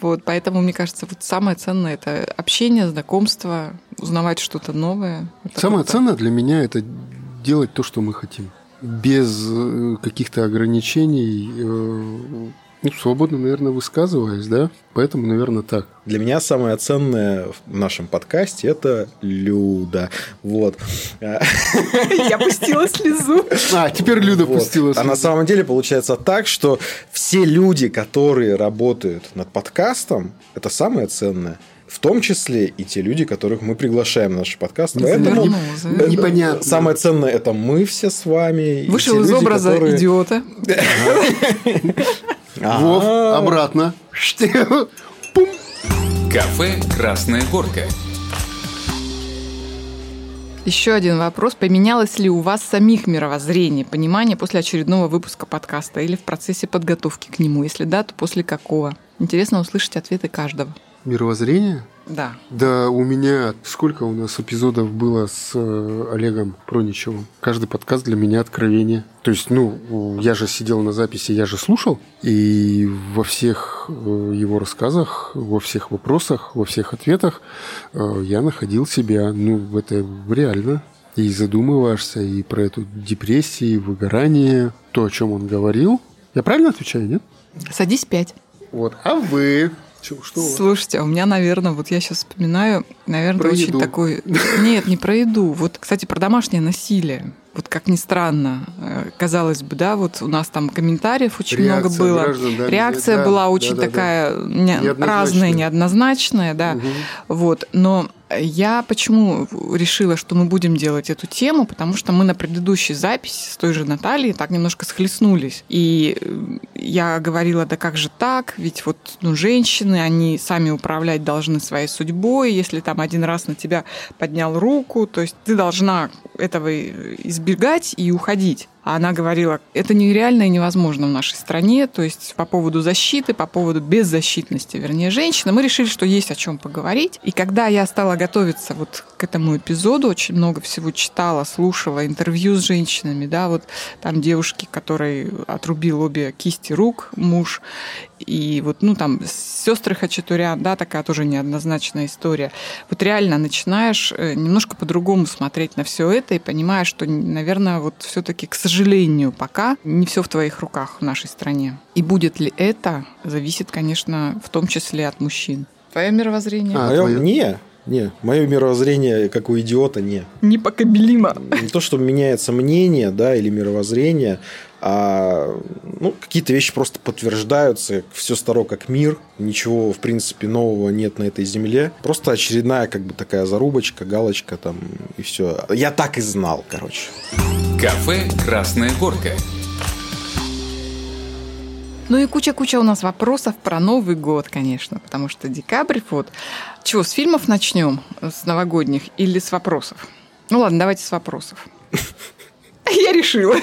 Вот, поэтому, мне кажется, вот самое ценное это общение, знакомство, узнавать что-то новое. Самое ценное для меня это делать то, что мы хотим. Без э, каких-то ограничений, э, ну, свободно, наверное, высказываясь, да? Поэтому, наверное, так. Для меня самое ценное в нашем подкасте это Люда. Вот. Я пустила слезу. А, теперь Люда вот. пустила А на слезу. самом деле получается так, что все люди, которые работают над подкастом, это самое ценное. В том числе и те люди, которых мы приглашаем на наш подкаст. Поэтому э, завернула. Непонятно. Самое ценное это мы все с вами. Вышел из люди, образа которые- идиота. Ага. Вов, обратно. Пум. Кафе «Красная горка». Еще один вопрос. Поменялось ли у вас самих мировоззрение, понимание после очередного выпуска подкаста или в процессе подготовки к нему? Если да, то после какого? Интересно услышать ответы каждого. Мировоззрение? Да. Да, у меня сколько у нас эпизодов было с э, Олегом Проничевым. Каждый подкаст для меня откровение. То есть, ну, я же сидел на записи, я же слушал, и во всех э, его рассказах, во всех вопросах, во всех ответах э, я находил себя, ну, это реально. И задумываешься и про эту депрессию, выгорание, то, о чем он говорил. Я правильно отвечаю, нет? Садись пять. Вот. А вы? Чё, что? Слушайте, а у меня, наверное, вот я сейчас вспоминаю, наверное, Про очень еду. такой... Нет, не про еду. Вот, кстати, про домашнее насилие. Вот как ни странно, э, казалось бы, да, вот у нас там комментариев очень много Реакция было. граждан, да, Реакция да, была да, очень да, да. такая не- Неоднозначная. разная, неоднозначная, да. Мгм. Вот. Но я почему решила, что мы будем делать эту тему, потому что мы на предыдущей записи с той же Натальей так немножко схлестнулись. И э, я говорила, да как же так, ведь вот ну, женщины, они сами управлять должны своей судьбой, если там один раз на тебя поднял руку, то есть ты должна этого избегать и уходить. А она говорила, это нереально и невозможно в нашей стране. То есть по поводу защиты, по поводу беззащитности, вернее, женщины, мы решили, что есть о чем поговорить. И когда я стала готовиться вот к этому эпизоду, очень много всего читала, слушала, интервью с женщинами, да, вот там девушки, которые отрубил обе кисти рук муж, и вот, ну, там, сестры Хачатурян, да, такая тоже неоднозначная история. Вот реально начинаешь э, немножко по-другому смотреть на все это и понимаешь, что, наверное, вот все-таки, к сожалению, пока не все в твоих руках в нашей стране. И будет ли это, зависит, конечно, в том числе от мужчин. Твое мировоззрение А, Моё- твоё? Не, не. Мое мировоззрение, как у идиота, не. непоколебимо. Не то, что меняется мнение, да, или мировоззрение, а ну, какие-то вещи просто подтверждаются, все старо как мир, ничего, в принципе, нового нет на этой земле. Просто очередная, как бы, такая зарубочка, галочка там, и все. Я так и знал, короче. Кафе «Красная горка». Ну и куча-куча у нас вопросов про Новый год, конечно, потому что декабрь вот. Чего, с фильмов начнем, с новогодних или с вопросов? Ну ладно, давайте с вопросов. Я решила.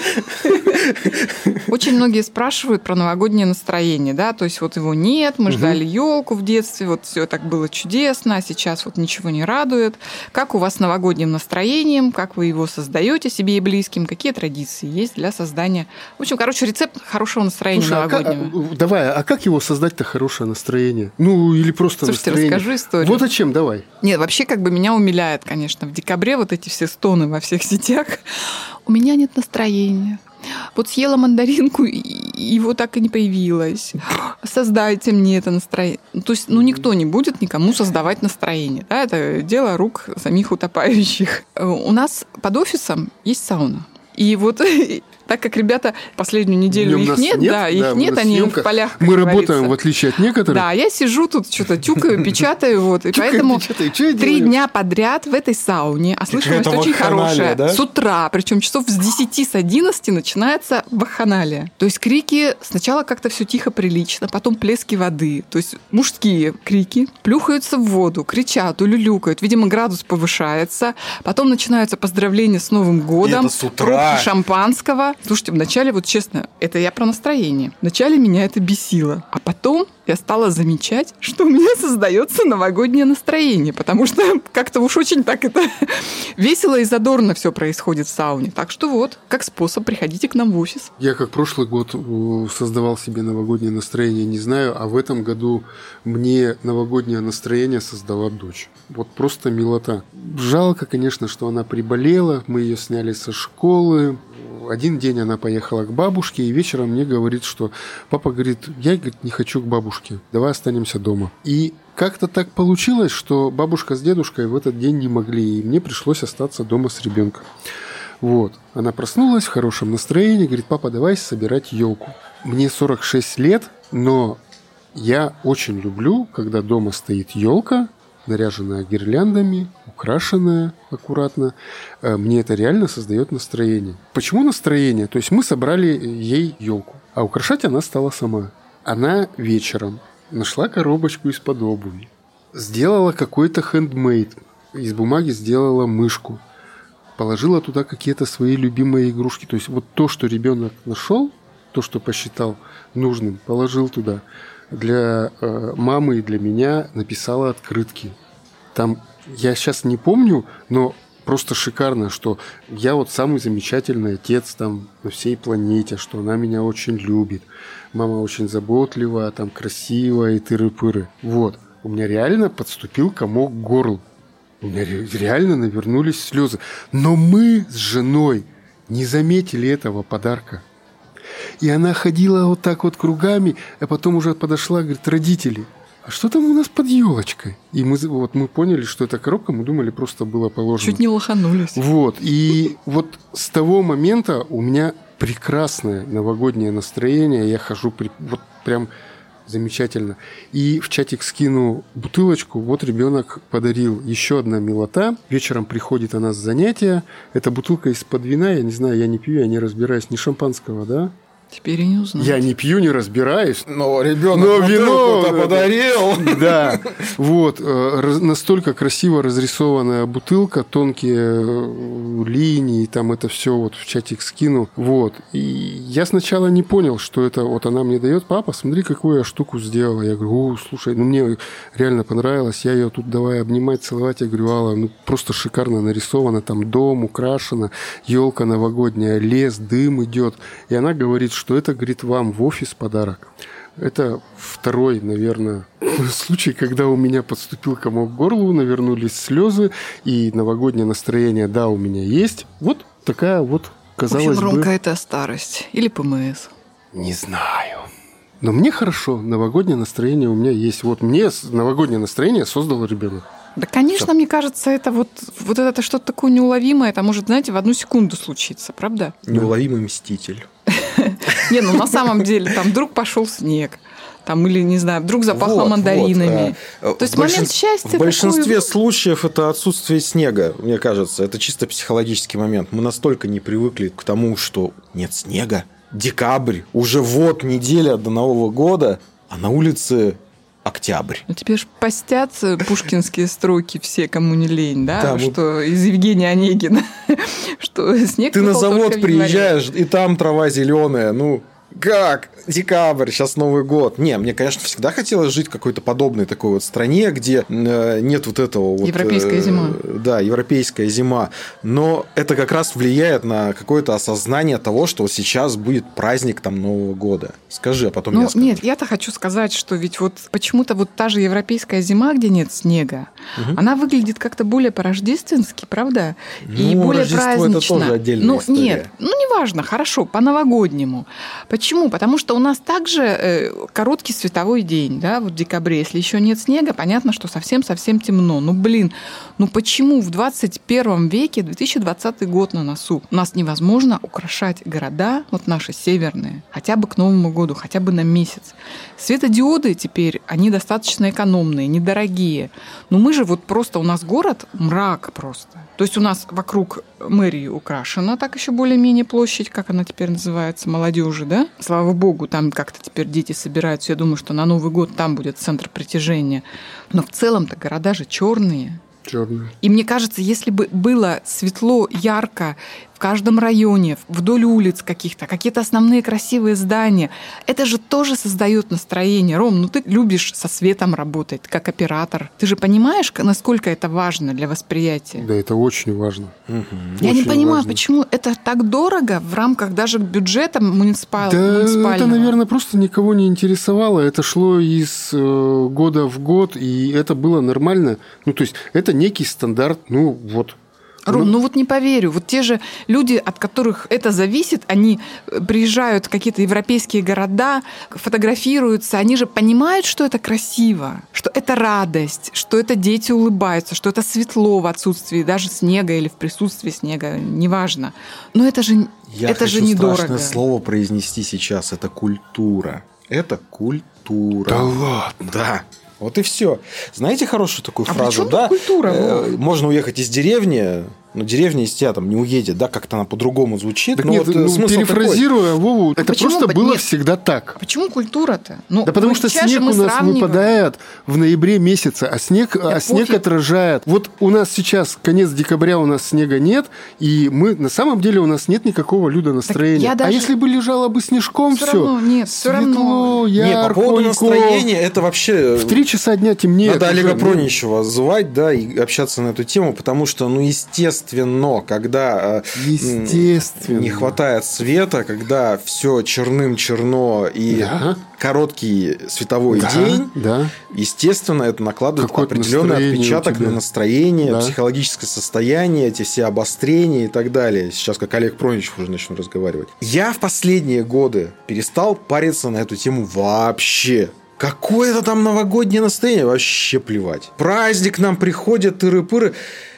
Очень многие спрашивают про новогоднее настроение, да, то есть вот его нет, мы ждали елку в детстве, вот все так было чудесно, а сейчас вот ничего не радует. Как у вас с новогодним настроением, как вы его создаете себе и близким, какие традиции есть для создания? В общем, короче, рецепт хорошего настроения Слушай, а как- новогоднего. а, давай, а как его создать-то хорошее настроение? Ну, или просто Слушайте, настроение? расскажу историю. Вот о чем, давай. Нет, вообще как бы меня умиляет, конечно, в декабре вот эти все стоны во всех сетях. У меня нет настроения. Вот съела мандаринку, и его так и не появилось. Создайте мне это настроение. То есть, ну, никто не будет никому создавать настроение. Да? Это дело рук самих утопающих. Э, У нас под офисом есть сауна. И вот Так как ребята последнюю неделю Днем их нет, нет, да, их да, нет, они в полях. как Мы работаем, в отличие от некоторых. Да, я сижу тут, что-то тюкаю, печатаю, вот, и поэтому три дня подряд в этой сауне, а слышимость очень вакханалия, хорошая, с утра, причем часов с 10, с 11 начинается вахханалия. То есть крики сначала как-то все тихо, прилично, потом плески воды, то есть мужские крики, плюхаются в воду, кричат, улюлюкают, видимо, градус повышается, потом начинаются поздравления с Новым годом, это с утра. пробки шампанского. Слушайте, вначале, вот честно, это я про настроение. Вначале меня это бесило, а потом я стала замечать, что у меня создается новогоднее настроение, потому что как-то уж очень так это весело и задорно все происходит в сауне. Так что вот, как способ, приходите к нам в офис. Я как прошлый год создавал себе новогоднее настроение, не знаю, а в этом году мне новогоднее настроение создала дочь. Вот просто милота. Жалко, конечно, что она приболела, мы ее сняли со школы. Один день она поехала к бабушке, и вечером мне говорит, что папа говорит, я говорит, не хочу к бабушке, давай останемся дома. И как-то так получилось, что бабушка с дедушкой в этот день не могли, и мне пришлось остаться дома с ребенком. Вот. Она проснулась в хорошем настроении, говорит, папа, давай собирать елку. Мне 46 лет, но я очень люблю, когда дома стоит елка, наряженная гирляндами, украшенная аккуратно. Э, Мне это реально создает настроение. Почему настроение? То есть мы собрали ей елку, а украшать она стала сама. Она вечером нашла коробочку из-под обуви, сделала какой-то хендмейд, из бумаги сделала мышку, положила туда какие-то свои любимые игрушки. То есть вот то, что ребенок нашел, то, что посчитал нужным, положил туда. Для э, мамы и для меня написала открытки. Там, я сейчас не помню, но просто шикарно, что я вот самый замечательный отец там на всей планете, что она меня очень любит. Мама очень заботливая, там красивая и тыры-пыры. Вот. У меня реально подступил комок к горлу. У меня ре- реально навернулись слезы. Но мы с женой не заметили этого подарка. И она ходила вот так вот кругами, а потом уже подошла, говорит, родители, а что там у нас под елочкой? И мы, вот, мы поняли, что это коробка, мы думали, просто было положено. Чуть не лоханулись. Вот. И вот с того момента у меня прекрасное новогоднее настроение. Я хожу при- вот прям замечательно. И в чатик скину бутылочку. Вот ребенок подарил еще одна милота. Вечером приходит она с занятия. Это бутылка из-под вина. Я не знаю, я не пью, я не разбираюсь. Не шампанского, да? Теперь и не узнаю. Я не пью, не разбираюсь. Но ребенок Но вино- бутылку-то подарил. Да, вот, э, настолько красиво разрисованная бутылка, тонкие э, линии, там это все вот в чатик скину, вот. И я сначала не понял, что это вот она мне дает, папа, смотри, какую я штуку сделала. Я говорю, о, слушай, ну мне реально понравилось, я ее тут давай обнимать, целовать. Я говорю, Алла, ну просто шикарно нарисовано, там дом украшено, елка новогодняя, лес, дым идет. И она говорит, что это, говорит, вам в офис подарок. Это второй, наверное, случай, когда у меня подступил комок к горлу, навернулись слезы, и новогоднее настроение, да, у меня есть. Вот такая вот, В казалось общем, бы... Ромка, это старость. Или ПМС. Не знаю. Но мне хорошо, новогоднее настроение у меня есть. Вот мне новогоднее настроение создал ребенок. Да, конечно, мне кажется, это вот, вот это что-то такое неуловимое, это может, знаете, в одну секунду случиться, правда? Неуловимый мститель. Не, ну на самом деле, там вдруг пошел снег, там или, не знаю, вдруг запахло Вот, мандаринами. вот, э, То есть большин- момент счастья В большинстве такой- случаев это отсутствие снега, мне кажется. Это чисто психологический момент. Мы настолько не привыкли к тому, что нет снега. Декабрь, уже вот неделя до Нового года, а на улице октябрь. Ну, теперь ж постятся пушкинские строки все, кому не лень, да? Да, вот- что из Евгения Онегина, что снег Ты на завод приезжаешь, и там трава зеленая. Ну, как? Декабрь, сейчас Новый год. Не, мне, конечно, всегда хотелось жить в какой-то подобной такой вот стране, где э, нет вот этого вот... Европейская э, зима. Да, европейская зима. Но это как раз влияет на какое-то осознание того, что сейчас будет праздник там Нового года. Скажи, а потом Ну, я скажу. нет, я-то хочу сказать, что ведь вот почему-то вот та же европейская зима, где нет снега, она выглядит как-то более по-рождественски, правда? И Ну, более Рождество это празднично. тоже отдельная ну, история. нет, ну, неважно, хорошо, по-новогоднему. Почему? Почему? Потому что у нас также э, короткий световой день, да, вот в декабре. Если еще нет снега, понятно, что совсем-совсем темно. Ну, блин, ну почему в 21 веке, 2020 год на носу, у нас невозможно украшать города, вот наши северные, хотя бы к Новому году, хотя бы на месяц. Светодиоды теперь, они достаточно экономные, недорогие. Но мы же вот просто, у нас город мрак просто. То есть у нас вокруг мэрии украшена так еще более-менее площадь, как она теперь называется, молодежи, да? Слава богу, там как-то теперь дети собираются. Я думаю, что на Новый год там будет центр притяжения. Но в целом-то города же черные. Черные. И мне кажется, если бы было светло, ярко в каждом районе, вдоль улиц каких-то, какие-то основные красивые здания, это же тоже создает настроение. Ром, ну ты любишь со светом работать, как оператор. Ты же понимаешь, насколько это важно для восприятия? Да, это очень важно. Я не Очень понимаю, важно. почему это так дорого в рамках даже бюджета муниципал... Да, муниципального. это, наверное, просто никого не интересовало. Это шло из э, года в год, и это было нормально. Ну, то есть, это некий стандарт. Ну, вот. Ром, ну вот не поверю. Вот те же люди, от которых это зависит, они э, приезжают в какие-то европейские города, фотографируются, они же понимают, что это красиво, что это радость, что это дети улыбаются, что это светло в отсутствии даже снега или в присутствии снега, неважно. Но это же, Я это же хочу недорого. страшное слово произнести сейчас. Это культура. Это культура. Да ладно. Да. Вот и все. Знаете хорошую такую А фразу? да, культура, э, можно уехать из деревни, но деревня из тебя там не уедет, да, как-то она по-другому звучит. Так но нет, вот, э, ну, смысл перефразируя Вову, это Почему просто бы- было нет. всегда так. Почему культура-то? Ну, Да потому ну, что снег у нас сравниваем. выпадает в ноябре месяце, а снег, а снег отражает. Вот у нас сейчас конец декабря, у нас снега нет, и мы на самом деле у нас нет никакого люда настроения. я даже- А если бы лежало бы снежком, Всё все, равно, нет, всё равно. Не, по поводу настроения, это вообще... В три часа дня темнеет. Надо Олега ну, Проничева звать, да, и общаться на эту тему, потому что, ну, естественно, когда э, Естественно. не хватает света, когда все черным черно и Да. короткий световой Да, день, да. естественно, это накладывает Какое-то определенный отпечаток на настроение, Да. психологическое состояние, эти все обострения и так далее. Сейчас как Олег Проничев уже начну разговаривать. Я в последние годы перестал париться на эту тему вообще. Какое-то там новогоднее настроение, вообще плевать. Праздник нам приходит, тыры-пыры.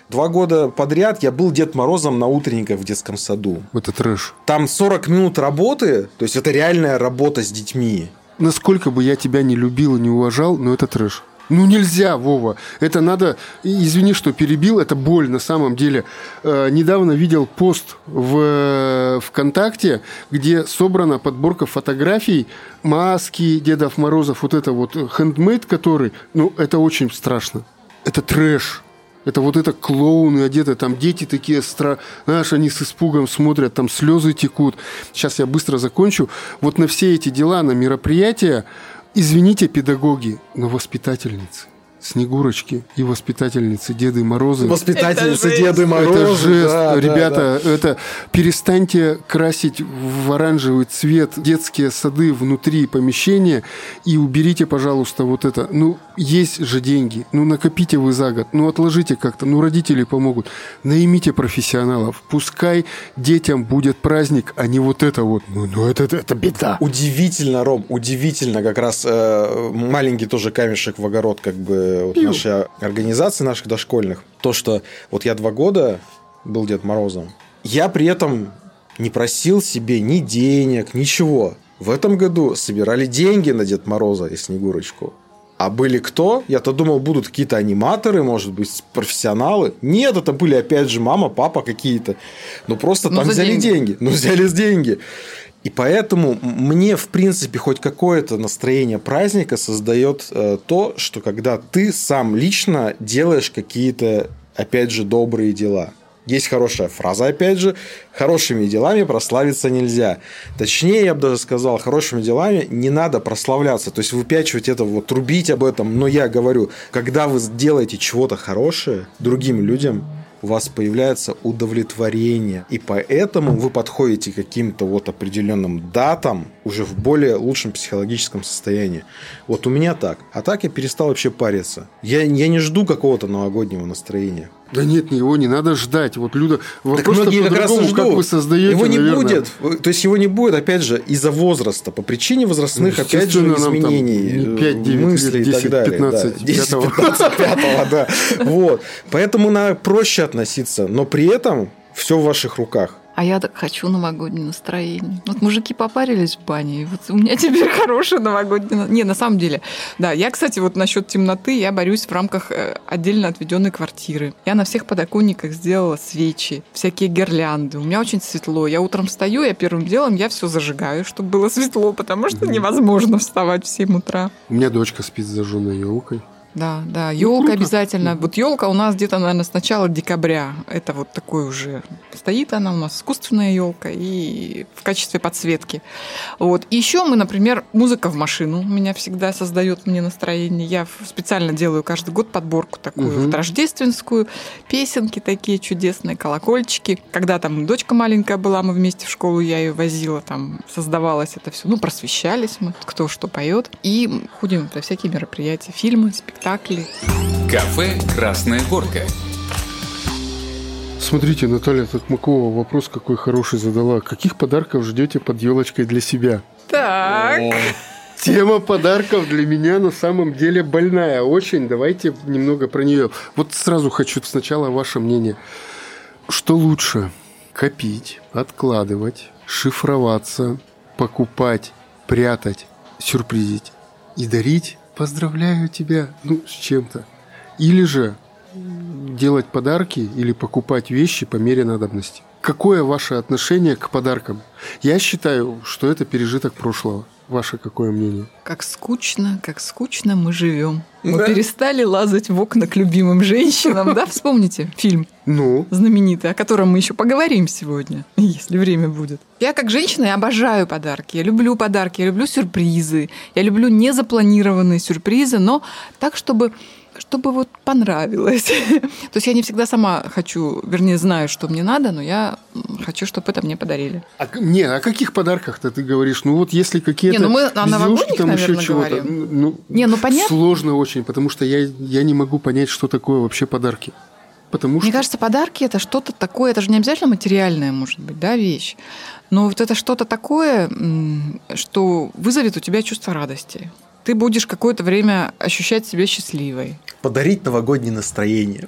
Два года подряд я был Дед Морозом на утренниках в детском саду. Это трэш. Там 40 минут работы, то есть это реальная работа с детьми. Насколько бы я тебя не любил и не уважал, но это трэш. Ну нельзя, Вова. Это надо... Извини, что перебил. Это боль на самом деле. Э, недавно видел пост в э, ВКонтакте, где собрана подборка фотографий маски Дедов Морозов. Вот это вот хендмейд, который... Ну, это очень страшно. Это трэш. Это вот это клоуны одеты, там дети такие, стра... знаешь, они с испугом смотрят, там слезы текут. Сейчас я быстро закончу. Вот на все эти дела, на мероприятия, извините, педагоги, но воспитательницы. Снегурочки и воспитательницы Деды Морозы. Воспитательницы Это Деды. Мороза. Это жест, да, да, ребята, это перестаньте красить в оранжевый цвет детские сады внутри помещения и уберите, пожалуйста, вот это. Ну, есть же деньги, ну, накопите вы за год, ну, отложите как-то, ну, родители помогут. Наймите профессионалов, пускай детям будет праздник, а не вот это вот. Ну, ну это, это беда. Удивительно, Ром, удивительно, как раз э, маленький тоже камешек в огород как бы вот Пиу. нашей организации наших дошкольных. То, что вот я два года был Дед Морозом, я при этом не просил себе ни денег, ничего. В этом году собирали деньги на Дед Мороза и Снегурочку. А были кто? Я-то думал, будут какие-то аниматоры, может быть, профессионалы. Нет, это были опять же мама, папа какие-то. Ну просто Ну, там взяли деньги. деньги. Ну взяли с деньги. И поэтому мне, в принципе, хоть какое-то настроение праздника создает э, то, что когда ты сам лично делаешь какие-то, опять же, добрые дела. Есть хорошая фраза, опять же, хорошими делами прославиться нельзя. Точнее, я бы даже сказал, хорошими делами не надо прославляться. То есть выпячивать это, вот трубить об этом. Но я говорю, когда вы делаете чего-то хорошее другим людям, у вас появляется удовлетворение. И поэтому вы подходите к каким-то вот определенным датам уже в более лучшем психологическом состоянии. Вот у меня так. А так я перестал вообще париться. Я, я не жду какого-то новогоднего настроения. Да нет, его не надо ждать. Вот Люда, Так вопрос многие как раз и по-другому, как ждут. вы создаете, Его не наверное. будет. То есть его не будет, опять же, из-за возраста, по причине возрастных, Ну, опять же, изменений, не э, 5, 9 мыслей и 10, так далее. 15, да. 10, пятого. 15, пятого, да. Вот. Поэтому надо проще относиться, но при этом все в ваших руках. А я так хочу новогоднее настроение. Вот мужики попарились в бане, и вот у меня теперь хорошее новогоднее... Не, на самом деле, да. Я, кстати, вот насчет темноты, я борюсь в рамках э, отдельно отведенной квартиры. Я на всех подоконниках сделала свечи, всякие гирлянды. У меня очень светло. Я утром встаю, я первым делом я все зажигаю, чтобы было светло, потому что невозможно вставать в 7 утра. У меня дочка спит с зажженной елкой. Да, да, елка круто. обязательно. Вот елка у нас где-то, наверное, с начала декабря. Это вот такой уже стоит она у нас искусственная елка и в качестве подсветки. Вот. И еще мы, например, музыка в машину меня всегда создает мне настроение. Я специально делаю каждый год подборку такую Мгм. вот рождественскую, песенки такие чудесные, колокольчики. Когда там дочка маленькая была, мы вместе в школу, я ее возила, там создавалось это все. Ну, просвещались мы, кто что поет. И ходим на всякие мероприятия, фильмы, спектакли. Кафе «Красная горка». Смотрите, Наталья Токмакова вопрос какой хороший задала. Каких подарков ждете под елочкой для себя? Так. Тема подарков для меня на самом деле больная. Очень. Давайте немного про нее. Вот сразу хочу сначала ваше мнение. Что лучше? Копить, откладывать, шифроваться, покупать, прятать, сюрпризить и дарить? Поздравляю тебя, ну, с чем-то. Или же делать подарки или покупать вещи по мере надобности. Какое ваше отношение к подаркам? Я считаю, что это пережиток прошлого. Ваше какое мнение? Как скучно, как скучно мы живем. Мы Да. перестали лазать в окна к любимым женщинам, да? Вспомните фильм Ну, знаменитый, о котором мы еще поговорим сегодня, если время будет. Я как женщина, я обожаю подарки. Я люблю подарки, я люблю сюрпризы. Я люблю незапланированные сюрпризы, но так, чтобы чтобы вот понравилось. То есть я не всегда сама хочу, вернее, знаю, что мне надо, но я хочу, чтобы это мне подарили. а, не, о каких подарках-то ты говоришь? Ну вот если какие-то Не, ну мы о новогодних, там еще наверное, чего-то. говорим. Ну, Не, ну понятно. Сложно очень, потому что я, я не могу понять, что такое вообще подарки. Потому Мне что... кажется, подарки это что-то такое, это же не обязательно материальная, может быть, да, вещь. Но вот это что-то такое, что вызовет у тебя чувство радости. Ты будешь какое-то время ощущать себя счастливой. Подарить новогоднее настроение.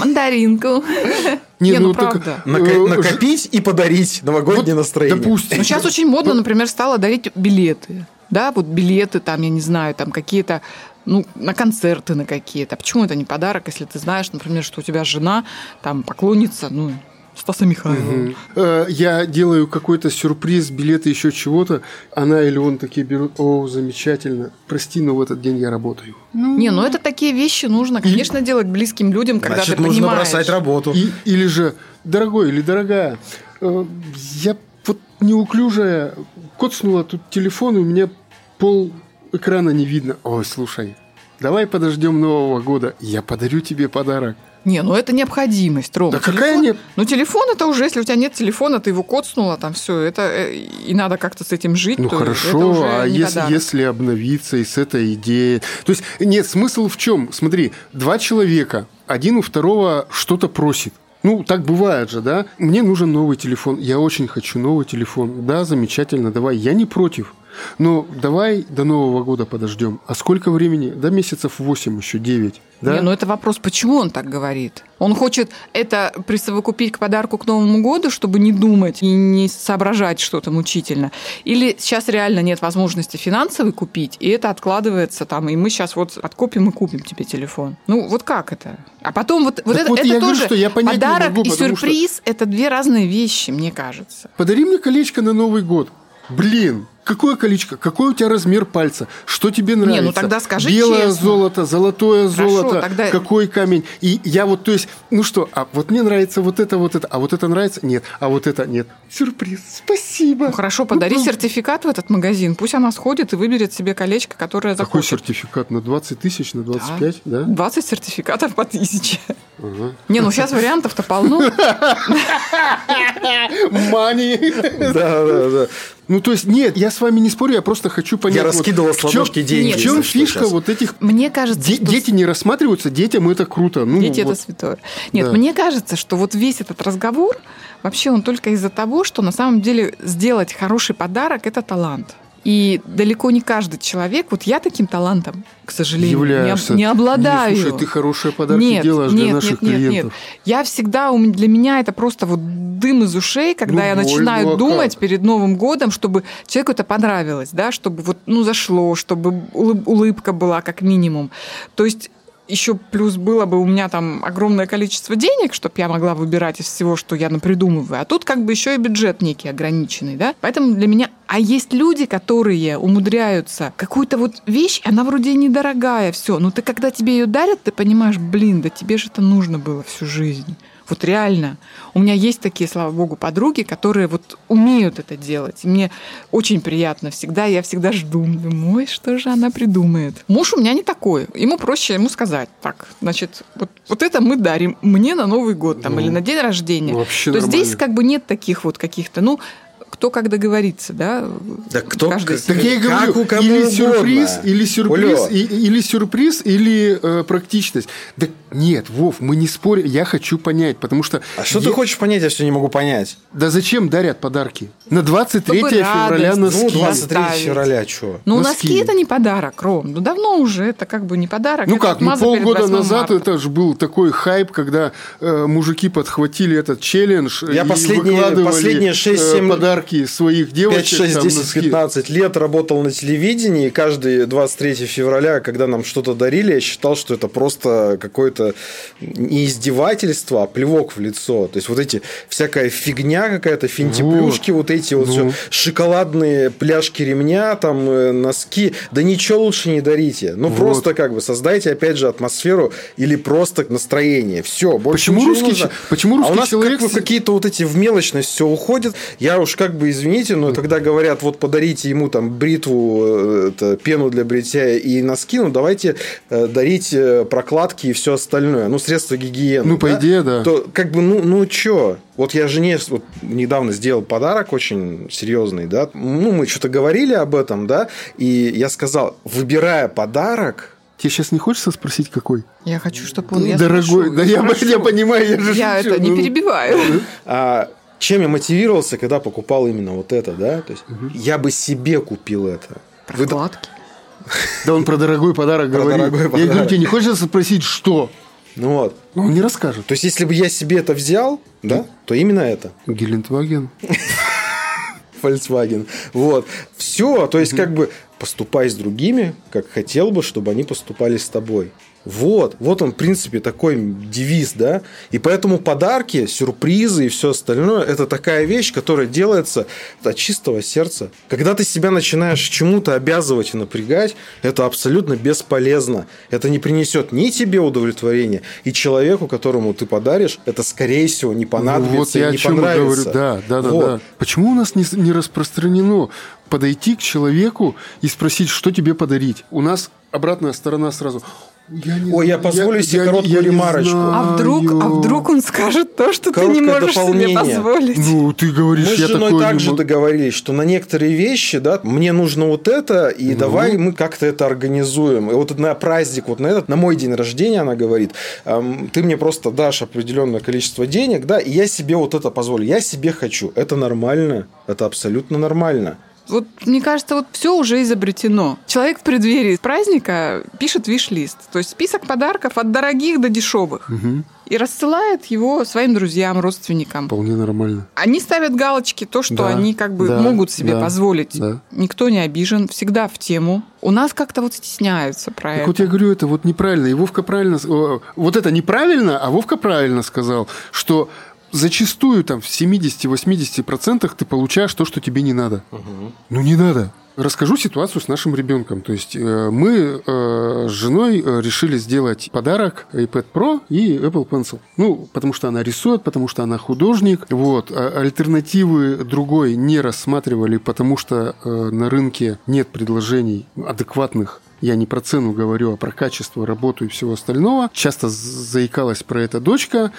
Мандаринку. Не, Не, ну ну правда. Нака- Э, накопить и подарить новогоднее Вот, настроение. Допустим. Ну, сейчас очень модно, например, стало дарить билеты. Да, вот билеты там, я не знаю, там какие-то ну, на концерты на какие-то. Почему это не подарок, если ты знаешь, например, что у тебя жена там поклонница, ну, Стаса Михайлова. Мгм. Э, Я делаю какой-то сюрприз, билеты, еще чего-то. Она или он такие берут. О, замечательно. Прости, но в этот день я работаю. Не, ну это такие вещи нужно, конечно, делать близким людям, когда Значит, ты нужно понимаешь. бросать работу. И- или же, дорогой или дорогая, э, я вот неуклюжая, коцнула тут телефон, и у меня пол экрана не видно. Ой, слушай, давай подождем Нового года, я подарю тебе подарок. Не, ну это необходимость, Ром. Да какая не... Ну телефон это уже, если у тебя нет телефона, ты его коцнула, там все, это э, и надо как-то с этим жить. Ну хорошо, а если, подарок. если обновиться и с этой идеей... То есть, нет, смысл в чем? Смотри, два человека, один у второго что-то просит. Ну, так бывает же, да? Мне нужен новый телефон, я очень хочу новый телефон. Да, замечательно, давай, я не против. Но давай до Нового года подождем. А сколько времени? До месяцев 8, еще 9. Да? Не, ну это вопрос, почему он так говорит? Он хочет это присовокупить к подарку к Новому году, чтобы не думать и не соображать что-то мучительно. Или сейчас реально нет возможности финансовой купить, и это откладывается там, и мы сейчас вот откопим и купим тебе телефон. Ну вот как это? А потом вот, вот это, вот это я говорю, тоже что я подарок могу, и потому что- сюрприз это две разные вещи, мне кажется. Подари мне колечко на Новый год. Блин, какое колечко? Какой у тебя размер пальца? Что тебе нравится? ну тогда скажи Белое честно. золото, золотое Хорошо, золото, тогда- какой камень? И я вот, то есть, ну что, а вот мне нравится вот это, вот это, а вот это нравится? Нет, а вот это нет. Сюрприз, спасибо. Ну хорошо, подари Ну, сертификат в этот магазин, пусть она сходит и выберет себе колечко, которое Какой захочет. сертификат? На 20 тысяч, на 25, да? 20 сертификатов по тысяче. Ага. Не, ну сейчас вариантов-то полно. Мани. Да, да, да. Ну, то есть, нет, я с вами не спорю, я просто хочу понять. Я вот раскидывал с ладошки деньги, В чем фишка сейчас. вот этих... Мне кажется, Де- что Дети не рассматриваются, детям это круто. Ну, Дети вот. это святое. Нет, Да. мне кажется, что вот весь этот разговор вообще он только из-за того, что на самом деле сделать хороший подарок это талант. И далеко не каждый человек, вот я таким талантом, к сожалению, не, являешься. не обладаю. Не, слушай, ты хорошие подарки нет, делаешь нет, для наших нет, нет, клиентов. нет. Я всегда, для меня это просто вот дым из ушей, когда Ну, я боль, начинаю ну, думать как? перед Новым годом, чтобы человеку это понравилось, да, чтобы вот, ну, зашло, чтобы улыб- улыбка была как минимум. То есть еще плюс было бы у меня там огромное количество денег, чтобы я могла выбирать из всего, что я напридумываю. А тут как бы еще и бюджет некий ограниченный, да. Поэтому для меня... А есть люди, которые умудряются какую-то вот вещь, она вроде недорогая, все. Но ты когда тебе ее дарят, ты понимаешь, блин, да тебе же это нужно было всю жизнь. Вот реально. У меня есть такие, слава богу, подруги, которые вот умеют это делать. И мне очень приятно всегда. Я всегда жду. Думаю, ой, что же она придумает. Муж у меня не такой. Ему проще ему сказать. Так, значит, вот, вот это мы дарим мне на Новый год там, Ну, или на день рождения. ну, вообще То нормально. здесь как бы нет таких вот каких-то, ну, кто как договорится, да? Да кто Каждый как-. Так я и Как говорю, у кого или угодно. сюрприз, или сюрприз, и- или сюрприз, или э, практичность. Да нет, Вов, мы не спорим. Я хочу понять, потому что... А что я- ты хочешь понять, я все не могу понять? Да зачем дарят подарки? На 23 Чтобы февраля радость. носки. Ну, 23 Оставить. февраля, что? Ну, Носки. носки это не подарок, Ром. Ну, давно уже это как бы не подарок. Ну это как, ну полгода 8 назад марта. это же был такой хайп, когда э, мужики подхватили этот челлендж Я и последние- выкладывали последние 6-7 э, подарки своих 5, девочек. 6, там, 10, носки. 15 лет работал на телевидении, и каждый 23 февраля, когда нам что-то дарили, я считал, что это просто не издевательство, а плевок в лицо. То есть вот эти всякая фигня какая-то, финтиплюшки, вот, эти вот Ну. всё, шоколадные пляшки ремня, там э, носки, да ничего лучше не дарите. Ну Вот. просто как бы создайте опять же атмосферу или просто настроение. Все, больше Почему русский че- почему а русский у нас человек как бы какие-то вот эти в мелочность все уходит. Я уж как бы, извините, но когда говорят, вот подарите ему там бритву, э, это, пену для бритья и носки, ну давайте э, дарить прокладки и все остальное. Ну, средства гигиены. Ну, по идее, да. То как бы, ну, ну чё? Вот я жене вот недавно сделал подарок очень серьезный, да. Ну, мы что-то говорили об этом, да, и я сказал, выбирая подарок, Тебе сейчас не хочется спросить, какой? Я хочу, чтобы он... я Дорогой, спрошу. да я, Хорошо. я понимаю, я же Я шучу, это не ну. перебиваю. А чем я мотивировался, когда покупал именно вот это, да? То есть я бы себе купил это. Прокладки. Да он про дорогой подарок Про говорит. дорогой Я говорю, тебе не хочется спросить, что? Ну вот. Ну, он не расскажет. То есть, если бы я себе это взял, да, то именно это. Гелендваген. Volkswagen. Вот. Все. То есть, как бы поступай с другими, как хотел бы, чтобы они поступали с тобой. Вот, вот он, в принципе, такой девиз, да. И поэтому подарки, сюрпризы и все остальное это такая вещь, которая делается от чистого сердца. Когда ты себя начинаешь чему-то обязывать и напрягать, это абсолютно бесполезно. Это не принесет ни тебе удовлетворения, и человеку, которому ты подаришь, это, скорее всего, не Ну, понадобится вот я и о не чем и понравится. говорю. Да, да, да, Вот. да. Почему у нас не, не распространено подойти к человеку и спросить, что тебе подарить? У нас обратная сторона сразу. Я не Ой, я позволю себе короткую я не ремарочку. А вдруг, а вдруг он скажет то, что ты не Короткое можешь себе дополнение. позволить? Ну, ты говоришь, Мы с я женой такое не также могу. договорились, что на некоторые вещи, да, мне нужно вот это, и Ну. давай мы как-то это организуем. И вот на праздник, вот на этот, на мой день рождения, она говорит, эм, ты мне просто дашь определенное количество денег, да, и я себе вот это позволю. Я себе хочу. Это нормально. Это абсолютно нормально. Вот мне кажется, вот все уже изобретено. Человек в преддверии праздника пишет виш-лист, то есть список подарков от дорогих до дешевых, Мгм. и рассылает его своим друзьям, родственникам. Вполне нормально. Они ставят галочки, то, что Да, они как бы да, могут себе да, позволить. да. Никто не обижен, всегда в тему. У нас как-то вот стесняются про Так это. вот я говорю, это вот неправильно. И Вовка правильно... Вот это неправильно, а Вовка правильно сказал, что зачастую там в 70-80% ты получаешь то, что тебе не надо. Ну, не надо. Расскажу ситуацию с нашим ребенком. То есть э, мы э, с женой э, решили сделать подарок iPad Pro и Apple Pencil. Ну, потому что она рисует, потому что она художник. Вот. А альтернативы другой не рассматривали, потому что э, на рынке нет предложений адекватных я не про цену говорю, а про качество работы и всего остального. Часто заикалась про это дочка.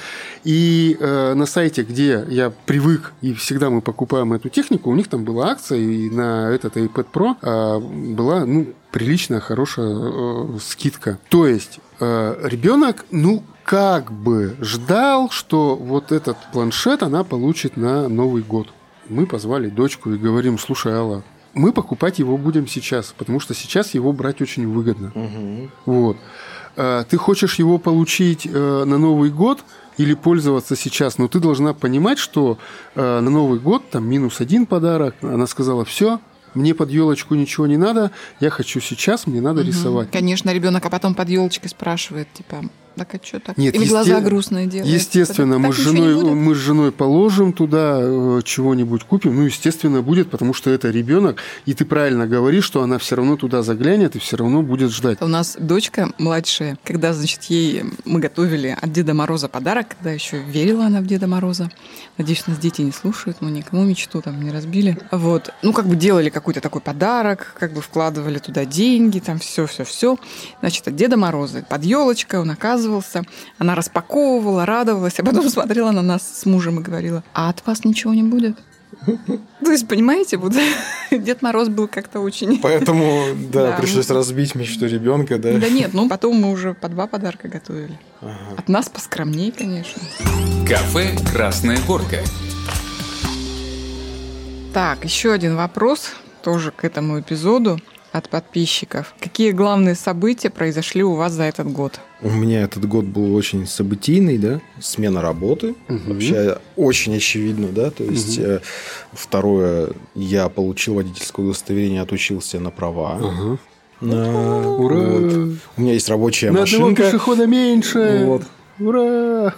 И э, на сайте, где я привык, и всегда мы покупаем эту технику, у них там была акция, и на этот iPad Pro э, была ну, приличная, хорошая э, скидка. То есть э, ребенок, ну, как бы ждал, что вот этот планшет она получит на Новый год. Мы позвали дочку и говорим, слушай, Алла, мы покупать его будем сейчас, потому что сейчас его брать очень выгодно. Угу. Вот. А, ты хочешь его получить э, на Новый год или пользоваться сейчас, но ты должна понимать, что э, на Новый год там минус один подарок. Она сказала, все, мне под елочку ничего не надо, я хочу сейчас, мне надо угу. рисовать. Конечно, ребенок, а потом под елочкой спрашивает, типа, так а что так? Нет, Или есте... глаза грустные делают. Естественно, мы, с женой, мы с женой положим туда э, чего-нибудь купим. Ну, естественно, будет, потому что это ребенок. И ты правильно говоришь, что она все равно туда заглянет и все равно будет ждать. У нас дочка младшая, когда, значит, ей мы готовили от Деда Мороза подарок, когда еще верила она в Деда Мороза. Надеюсь, нас дети не слушают, мы никому мечту там не разбили. Вот. Ну, как бы делали какой-то такой подарок, как бы вкладывали туда деньги, там все-все-все. Значит, от Деда Мороза под елочкой он оказывается оказывался. Она распаковывала, радовалась, а потом смотрела на нас с мужем и говорила, а от вас ничего не будет? То есть, понимаете, вот Дед Мороз был как-то очень... Поэтому, да, да пришлось разбить мечту ребенка, да? Да нет, ну потом мы уже по два подарка готовили. Ага. От нас поскромнее, конечно. Кафе «Красная горка». Так, еще один вопрос тоже к этому эпизоду от подписчиков. Какие главные события произошли у вас за этот год? У меня этот год был очень событийный, да, смена работы, угу. вообще очень очевидно, да, то есть угу. второе, я получил водительское удостоверение, отучился на права. Угу. На... Ура! Вот. У меня есть рабочая на машинка. На одного пешехода меньше. Вот. Ура!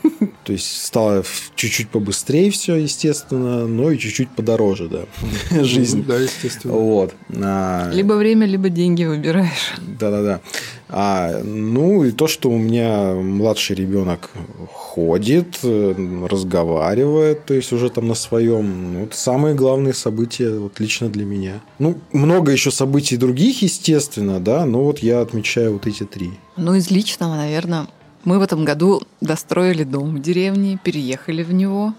То есть стало чуть-чуть побыстрее все, естественно, но и чуть-чуть подороже, да, жизнь. Да, естественно. Вот. А... Либо время, либо деньги выбираешь. Да-да-да. А, ну и то, что у меня младший ребенок ходит, разговаривает, то есть уже там на своем, ну, это самые главные события вот лично для меня. Ну, много еще событий других, естественно, да, но вот я отмечаю вот эти три. Ну, из личного, наверное, мы в этом году достроили дом в деревне, переехали в него.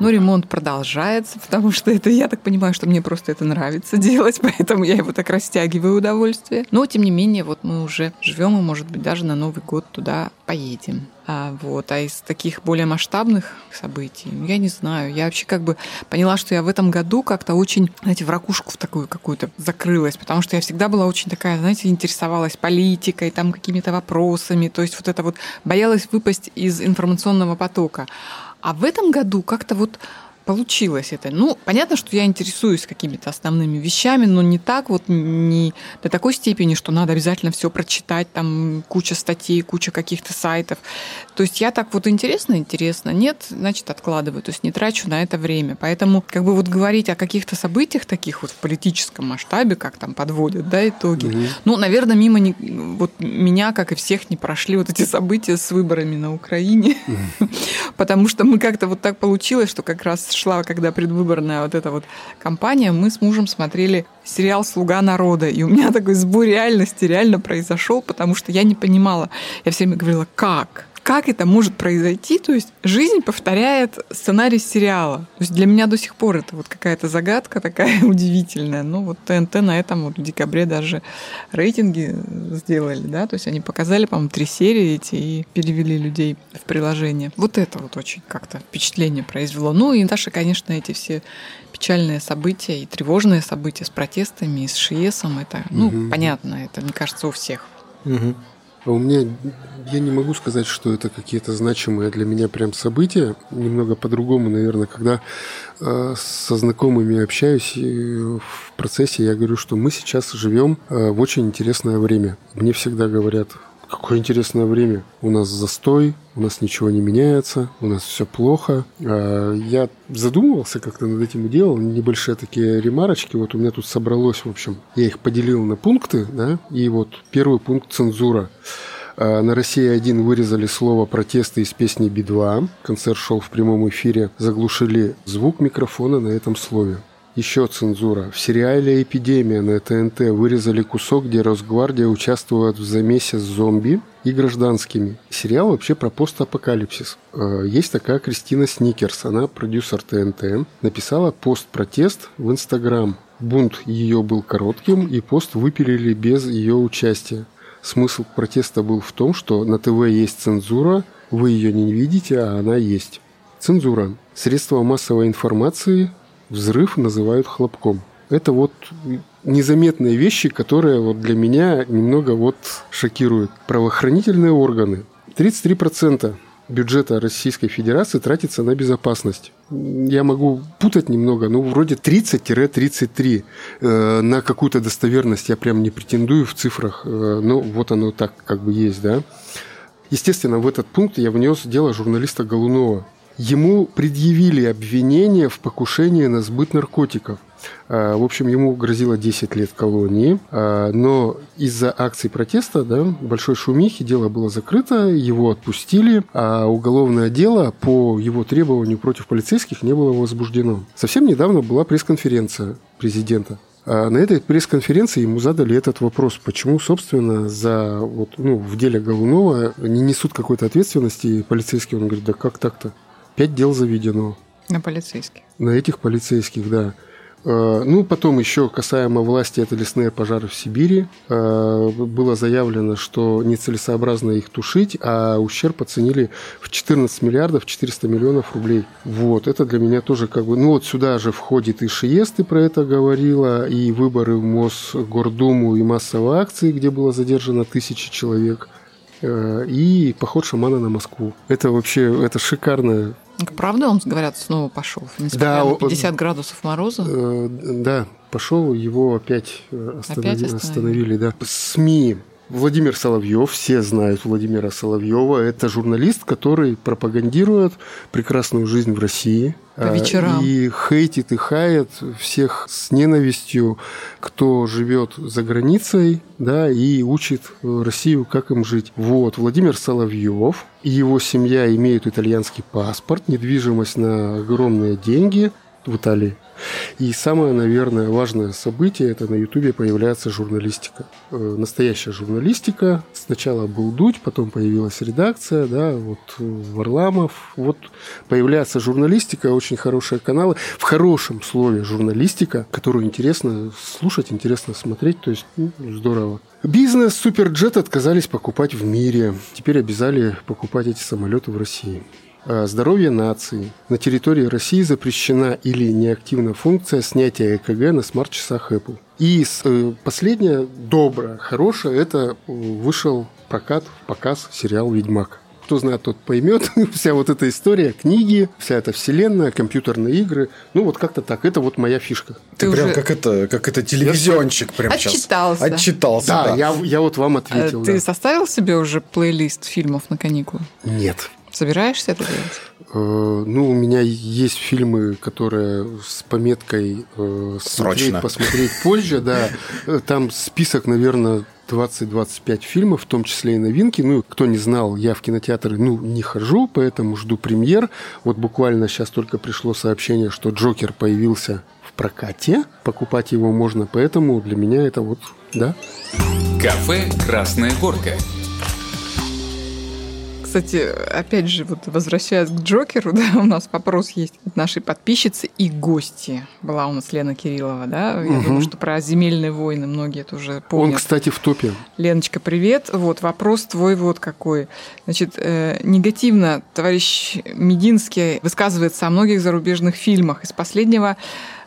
Но ремонт продолжается, потому что это, я так понимаю, что мне просто это нравится делать, поэтому я его так растягиваю удовольствие. Но, тем не менее, вот мы уже живем и, может быть, даже на Новый год туда поедем. А, вот. а из таких более масштабных событий, ну, я не знаю. Я вообще как бы поняла, что я в этом году как-то очень, знаете, в ракушку в такую какую-то закрылась, потому что я всегда была очень такая, знаете, интересовалась политикой, там какими-то вопросами, то есть вот это вот боялась выпасть из информационного потока. А в этом году как-то вот получилось это. Ну, понятно, что я интересуюсь какими-то основными вещами, но не так вот, не до такой степени, что надо обязательно все прочитать, там куча статей, куча каких-то сайтов. То есть я так вот интересно, интересно, нет, значит, откладываю, то есть не трачу на это время. Поэтому как бы вот говорить о каких-то событиях таких вот в политическом масштабе, как там подводят, да, итоги. Угу. Ну, наверное, мимо не, вот меня, как и всех, не прошли вот эти события с выборами на Украине, потому что мы как-то вот так получилось, что как раз шла, когда предвыборная вот эта вот кампания, мы с мужем смотрели сериал «Слуга народа», и у меня такой сбор реальности реально произошел, потому что я не понимала. Я все время говорила, как? Как это может произойти? То есть жизнь повторяет сценарий сериала. То есть для меня до сих пор это вот какая-то загадка такая удивительная. Ну вот ТНТ на этом вот в декабре даже рейтинги сделали, да, то есть они показали, по-моему, три серии эти и перевели людей в приложение. Вот это вот очень как-то впечатление произвело. Ну и Наташа, конечно, эти все печальные события и тревожные события с протестами и с ШИЭСом, это, ну, угу. понятно, это, мне кажется, у всех. Угу. А у меня, я не могу сказать, что это какие-то значимые для меня прям события. Немного по-другому, наверное, когда э, со знакомыми общаюсь в процессе, я говорю, что мы сейчас живем э, в очень интересное время. Мне всегда говорят, Какое интересное время. У нас застой, у нас ничего не меняется, у нас все плохо. А, я задумывался как-то над этим и делал небольшие такие ремарочки. Вот у меня тут собралось, в общем, я их поделил на пункты, да, и вот первый пункт цензура. А, на России 1 вырезали слово протесты из песни Би-2. Концерт шел в прямом эфире. Заглушили звук микрофона на этом слове. Еще цензура. В сериале «Эпидемия» на ТНТ вырезали кусок, где Росгвардия участвует в замесе с зомби и гражданскими. Сериал вообще про постапокалипсис. Э, есть такая Кристина Сникерс, она продюсер ТНТ, написала пост-протест в Инстаграм. Бунт ее был коротким, и пост выпилили без ее участия. Смысл протеста был в том, что на ТВ есть цензура, вы ее не видите, а она есть. Цензура. Средства массовой информации взрыв называют хлопком. Это вот незаметные вещи, которые вот для меня немного вот шокируют. Правоохранительные органы. 33% бюджета Российской Федерации тратится на безопасность. Я могу путать немного, но вроде 30-33. Э, на какую-то достоверность я прям не претендую в цифрах, э, но вот оно так как бы есть, да. Естественно, в этот пункт я внес дело журналиста Голунова. Ему предъявили обвинение в покушении на сбыт наркотиков. А, в общем, ему грозило 10 лет колонии, а, но из-за акций протеста, да, большой шумихи, дело было закрыто, его отпустили, а уголовное дело по его требованию против полицейских не было возбуждено. Совсем недавно была пресс-конференция президента. А на этой пресс-конференции ему задали этот вопрос, почему, собственно, за вот, ну, в деле Голунова не несут какой-то ответственности полицейские. Он говорит, да как так-то? Пять дел заведено. На полицейских. На этих полицейских, да. Э, ну, потом еще касаемо власти, это лесные пожары в Сибири. Э, было заявлено, что нецелесообразно их тушить, а ущерб оценили в 14 миллиардов 400 миллионов рублей. Вот, это для меня тоже как бы... Ну, вот сюда же входит и ШИЕС, ты про это говорила, и выборы в Мосгордуму, и массовые акции, где было задержано тысячи человек э, и поход шамана на Москву. Это вообще, это шикарная Правда, он, говорят, снова пошел? Несмотря да, на 50 он, градусов мороза? Э, да, пошел, его опять, э, остановили, опять остановили. Да. СМИ Владимир Соловьев, все знают Владимира Соловьева, это журналист, который пропагандирует прекрасную жизнь в России. По вечерам. И хейтит и хает всех с ненавистью, кто живет за границей, да, и учит Россию, как им жить. Вот, Владимир Соловьев и его семья имеют итальянский паспорт, недвижимость на огромные деньги в Италии. И самое, наверное, важное событие – это на Ютубе появляется журналистика. Э, настоящая журналистика. Сначала был Дудь, потом появилась редакция, да, вот Варламов. Вот появляется журналистика, очень хорошие каналы. В хорошем слове журналистика, которую интересно слушать, интересно смотреть, то есть ну, здорово. Бизнес Суперджет отказались покупать в мире. Теперь обязали покупать эти самолеты в России. Э, здоровье нации. На территории России запрещена или неактивна функция снятия ЭКГ на смарт-часах Apple. И э, последнее, доброе, хорошее, это вышел прокат, показ сериал «Ведьмак». Кто знает, тот поймет. вся вот эта история, книги, вся эта вселенная, компьютерные игры. Ну, вот как-то так. Это вот моя фишка. Ты, Ты прям уже... как это, как это телевизиончик прям Отчитался. сейчас. Отчитался. Да, да. Я, я вот вам ответил. А, ты да. составил себе уже плейлист фильмов на каникулы? Нет. Собираешься это делать? Э, ну, у меня есть фильмы, которые с пометкой э, смотреть, посмотреть позже, да. Э, там список, наверное, 20-25 фильмов, в том числе и новинки. Ну, кто не знал, я в кинотеатры, ну, не хожу, поэтому жду премьер. Вот буквально сейчас только пришло сообщение, что Джокер появился в прокате. Покупать его можно, поэтому для меня это вот, да. Кафе «Красная горка» Кстати, опять же, вот возвращаясь к Джокеру, да, у нас вопрос есть от нашей подписчицы и гости. Была у нас Лена Кириллова, да? Я угу. думаю, что про земельные войны многие это уже помнят. Он, кстати, в топе. Леночка, привет. Вот вопрос твой вот какой. Значит, э, негативно товарищ Мединский высказывается о многих зарубежных фильмах. Из последнего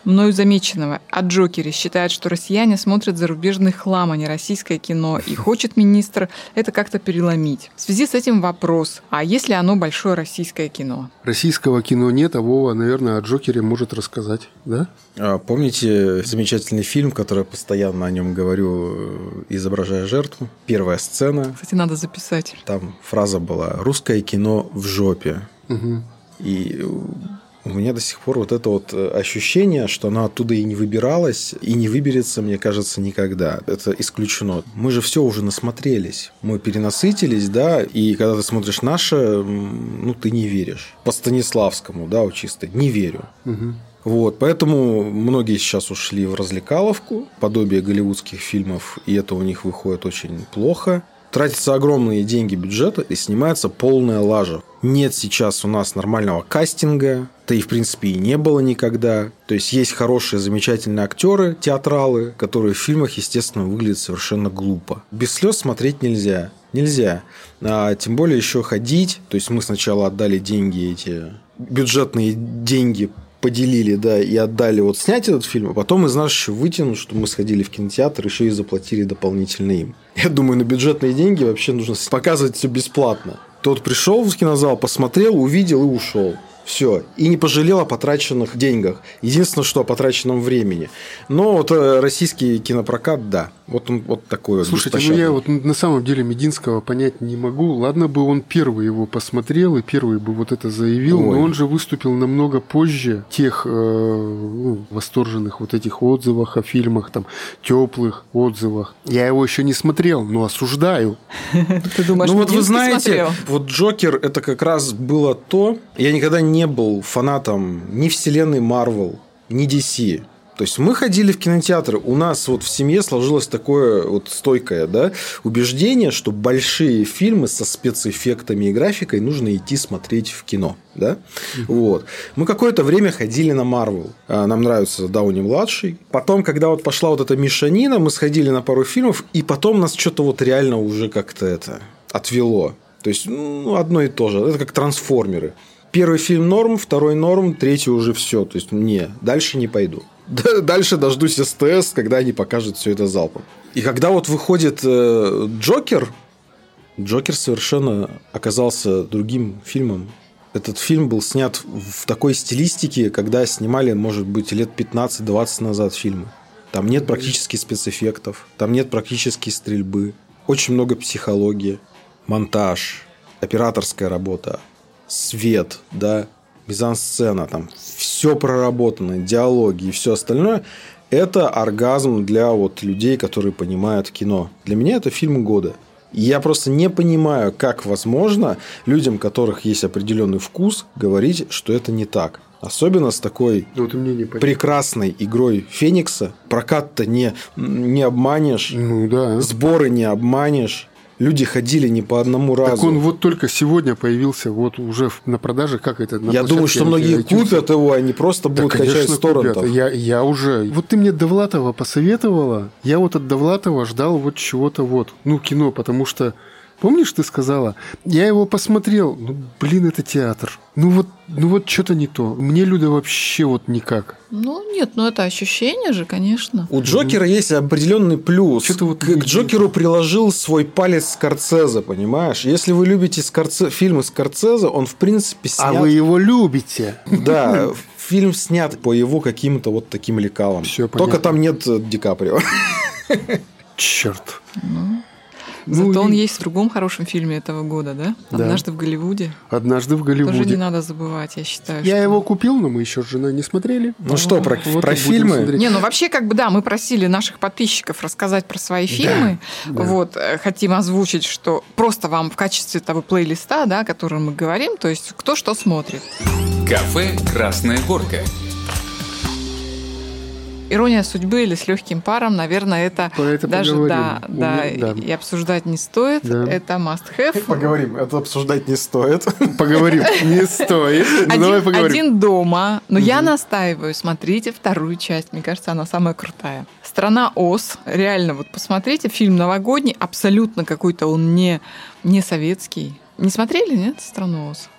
мною замеченного о Джокере. Считает, что россияне смотрят зарубежный хлам, а не российское кино. И хочет министр это как-то переломить. В связи с этим вопрос, а есть ли оно большое российское кино? Российского кино нет, а Вова, наверное, о Джокере может рассказать, да? А, помните замечательный фильм, который я постоянно о нем говорю, э, изображая жертву? Первая сцена. Кстати, надо записать. Там фраза была «Русское кино в жопе». Угу. И у меня до сих пор вот это вот э, ощущение, что она оттуда и не выбиралась, и не выберется, мне кажется, никогда. Это исключено. Мы же все уже насмотрелись. Мы перенасытились, да, и когда ты смотришь наше, ну, ты не веришь. По Станиславскому, да, вот чисто, не верю. Угу. Вот, поэтому многие сейчас ушли в развлекаловку, подобие голливудских фильмов, и это у них выходит очень плохо. Тратятся огромные деньги бюджета и снимается полная лажа. Нет сейчас у нас нормального кастинга, да и в принципе и не было никогда. То есть есть хорошие, замечательные актеры, театралы, которые в фильмах, естественно, выглядят совершенно глупо. Без слез смотреть нельзя. Нельзя. А тем более еще ходить. То есть мы сначала отдали деньги эти бюджетные деньги поделили, да, и отдали вот снять этот фильм, а потом из нас еще вытянут, что мы сходили в кинотеатр, еще и заплатили дополнительно им. Я думаю, на бюджетные деньги вообще нужно показывать все бесплатно. Тот пришел в кинозал, посмотрел, увидел и ушел. Все. И не пожалел о потраченных деньгах. Единственное, что о потраченном времени. Но вот э, российский кинопрокат, да. Вот он вот такой вот Слушайте, ну я вот на самом деле Мединского понять не могу. Ладно бы он первый его посмотрел и первый бы вот это заявил, Ой. но он же выступил намного позже тех э, ну, восторженных вот этих отзывах о фильмах, там, теплых отзывах. Я его еще не смотрел, но осуждаю. Ты думаешь, Ну вот вы знаете, вот Джокер это как раз было то, я никогда не был фанатом ни вселенной Марвел, ни DC. То есть мы ходили в кинотеатры, у нас вот в семье сложилось такое вот стойкое да, убеждение, что большие фильмы со спецэффектами и графикой нужно идти смотреть в кино. Да? Вот. Мы какое-то время ходили на Марвел. Нам нравится Дауни младший. Потом, когда вот пошла вот эта мешанина, мы сходили на пару фильмов, и потом нас что-то вот реально уже как-то это отвело. То есть, ну, одно и то же. Это как трансформеры. Первый фильм норм, второй норм, третий уже все. То есть, не, дальше не пойду. Дальше дождусь СТС, когда они покажут все это залпом. И когда вот выходит э, Джокер, Джокер совершенно оказался другим фильмом. Этот фильм был снят в такой стилистике, когда снимали, может быть, лет 15-20 назад фильмы. Там нет практически спецэффектов, там нет практически стрельбы. Очень много психологии, монтаж, операторская работа, свет, да, мизансцена, там все проработано, диалоги и все остальное, это оргазм для вот людей, которые понимают кино. Для меня это фильм года. И я просто не понимаю, как возможно людям, у которых есть определенный вкус, говорить, что это не так. Особенно с такой ну, вот прекрасной игрой Феникса. Прокат-то не, не обманешь. Ну да. Сборы не обманешь. Люди ходили не по одному разу. Так он вот только сегодня появился, вот уже на продаже, как это? На я думаю, что многие купят его, они просто будут да, качать с торрентов. Я, я уже... Вот ты мне Довлатова посоветовала, я вот от Довлатова ждал вот чего-то вот, ну, кино, потому что Помнишь, ты сказала? Я его посмотрел. Ну, блин, это театр. Ну вот, ну вот что-то не то. Мне Люда вообще вот никак. Ну нет, ну это ощущение же, конечно. У Джокера есть определенный плюс. Что-то вот к, к Джокеру приложил свой палец Скорцезе, понимаешь? Если вы любите Скорце... фильмы Скорцезе, он в принципе снят... А вы его любите? Да, фильм снят по его каким-то вот таким лекалам. Все Только там нет Ди Каприо. Черт. Ну. Зато ну, он и... есть в другом хорошем фильме этого года, да? Однажды в Голливуде. Однажды в Голливуде. Тоже не надо забывать, я считаю. Я что... его купил, но мы еще с женой не смотрели. Ну а, что, про, вот про фильмы? Не, ну вообще, как бы да, мы просили наших подписчиков рассказать про свои фильмы. Да, вот, э, хотим озвучить, что просто вам в качестве того плейлиста, да, о котором мы говорим, то есть кто что смотрит. Кафе «Красная горка». Ирония судьбы или с легким паром, наверное, это, это даже да, да, да, и обсуждать не стоит. Да. Это must have. Поговорим. Это обсуждать не стоит. Поговорим. Не стоит. Ну, один, давай поговорим. Один дома. Но я настаиваю. Смотрите вторую часть. Мне кажется, она самая крутая. Страна Оз. Реально, вот посмотрите. Фильм новогодний. Абсолютно какой-то он не, не советский. Не смотрели, нет, «Страну Оз»?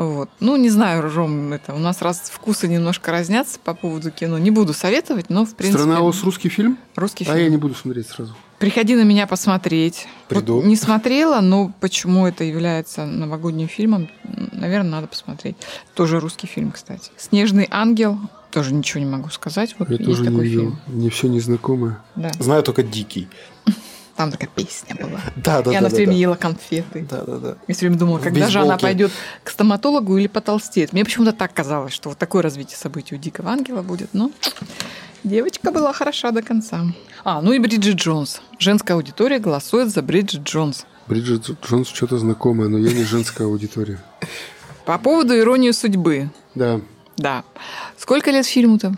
Вот. Ну, не знаю, Ром, это у нас раз вкусы немножко разнятся по поводу кино. Не буду советовать, но в принципе... Страна Ос русский фильм? Русский фильм. А я не буду смотреть сразу. Приходи на меня посмотреть. Приду. Вот не смотрела, но почему это является новогодним фильмом, наверное, надо посмотреть. Тоже русский фильм, кстати. «Снежный ангел». Тоже ничего не могу сказать. Вот я тоже не видел. Фильм. Мне все незнакомое. Да. Знаю только «Дикий». Там такая песня была. Да, да, И она все время да. ела конфеты. Да, да, да. Я все время думала, когда же она пойдет к стоматологу или потолстеет. Мне почему-то так казалось, что вот такое развитие событий у Дикого Ангела будет. Но девочка была хороша до конца. А, ну и Бриджит Джонс. Женская аудитория голосует за Бриджит Джонс. Бриджит Джонс что-то знакомое, но я не женская аудитория. По поводу иронии судьбы. Да. Да. Сколько лет фильму-то?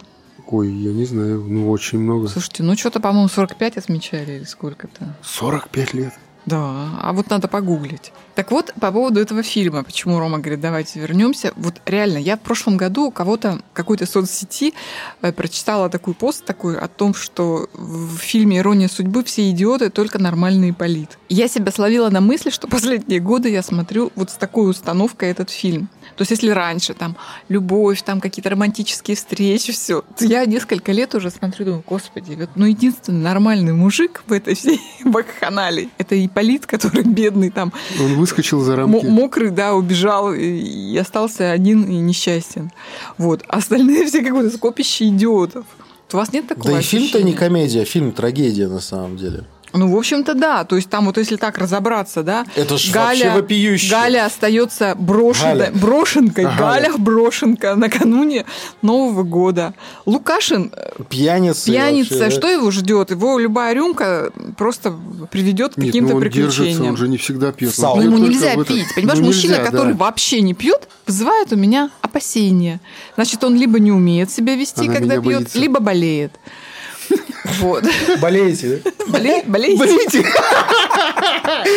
Ой, я не знаю, ну очень много. Слушайте, ну что-то, по-моему, 45 отмечали или сколько-то. 45 лет. Да, а вот надо погуглить. Так вот, по поводу этого фильма, почему Рома говорит, давайте вернемся. Вот реально, я в прошлом году у кого-то, какой-то соцсети э, прочитала такой пост такой о том, что в фильме «Ирония судьбы» все идиоты, только нормальный полит. Я себя словила на мысли, что последние годы я смотрю вот с такой установкой этот фильм. То есть если раньше там любовь, там какие-то романтические встречи, все, то я несколько лет уже смотрю, думаю, господи, вот, ну единственный нормальный мужик в этой всей бакханалии, это Ипполит, который бедный там. Он выскочил за рамки. Мокрый, да, убежал и остался один и несчастен. Вот. А остальные все как будто скопище идиотов. У вас нет такого Да и фильм-то не комедия, фильм трагедия на самом деле. Ну, в общем-то, да. То есть там вот если так разобраться, да, Это ж вообще вопиюще. Галя остается брошенной, Галя. брошенкой, Ага. Галя брошенка накануне Нового года. Лукашин э, Пьяница. пьяница, вообще, да. что его ждет? Его любая рюмка просто приведет к каким-то ну он держится, приключениям. он же не всегда пьет. Сауне. Ну, Он ему нельзя в это- пить. Понимаешь, Ну, мужчина, нельзя, который да. вообще не пьет, вызывает у меня опасения. Значит, он либо не умеет себя вести, Она когда пьет, боится. либо болеет. Вот. Болеете, да? Боле- Болеете?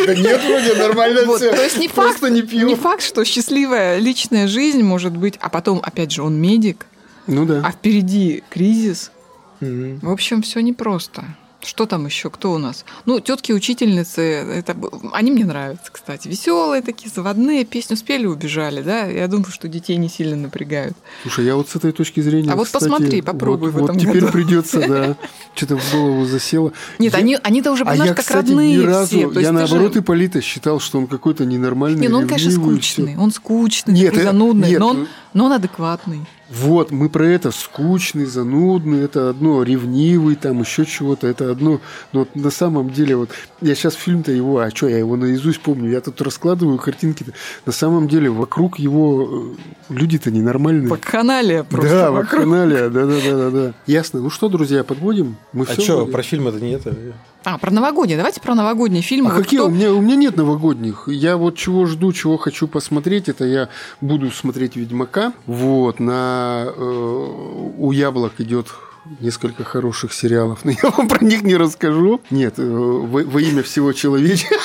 Да нет, вроде нормально Вот, все. то есть не факт, Просто не пью. не факт, что счастливая личная жизнь может быть, а потом, опять же, он медик, Ну да. а впереди кризис. Мгм. В общем, все непросто. Что там еще? Кто у нас? Ну, тетки учительницы, это, они мне нравятся, кстати. Веселые такие, заводные, песню спели, убежали, да? Я думаю, что детей не сильно напрягают. Слушай, я вот с этой точки зрения. А вот кстати, посмотри, попробуй вот, в этом Вот теперь году. придется, да. Что-то в голову засело. Нет, Я- они, они-то уже, А понимаешь, я, как кстати, родные ни разу, все. Я наоборот же- Ипполита считал, что он какой-то ненормальный, Не, ну он, конечно, скучный. Он скучный, Нет, такой это- занудный, нет, но, он, но он адекватный. Вот, мы про это. Скучный, занудный, это одно. Ревнивый, там еще чего-то, это одно. Но вот на самом деле, вот я сейчас фильм-то его, а что, я его наизусть помню. Я тут раскладываю картинки-то. На самом деле, вокруг его э, люди-то ненормальные. Вакханалия просто да, вокруг. вакханалия, да, да, да, да, да. Ясно. Ну что, друзья, подводим? Мы А что, про фильм это не это? А, про новогодние. Давайте про новогодние фильмы. А Вот какие? кто- У, меня, у меня нет новогодних. Я вот чего жду, чего хочу посмотреть, это я буду смотреть Ведьмака. Вот, на э, у яблок идет несколько хороших сериалов, но я вам про них не расскажу. Нет, э, во, во имя всего человечества.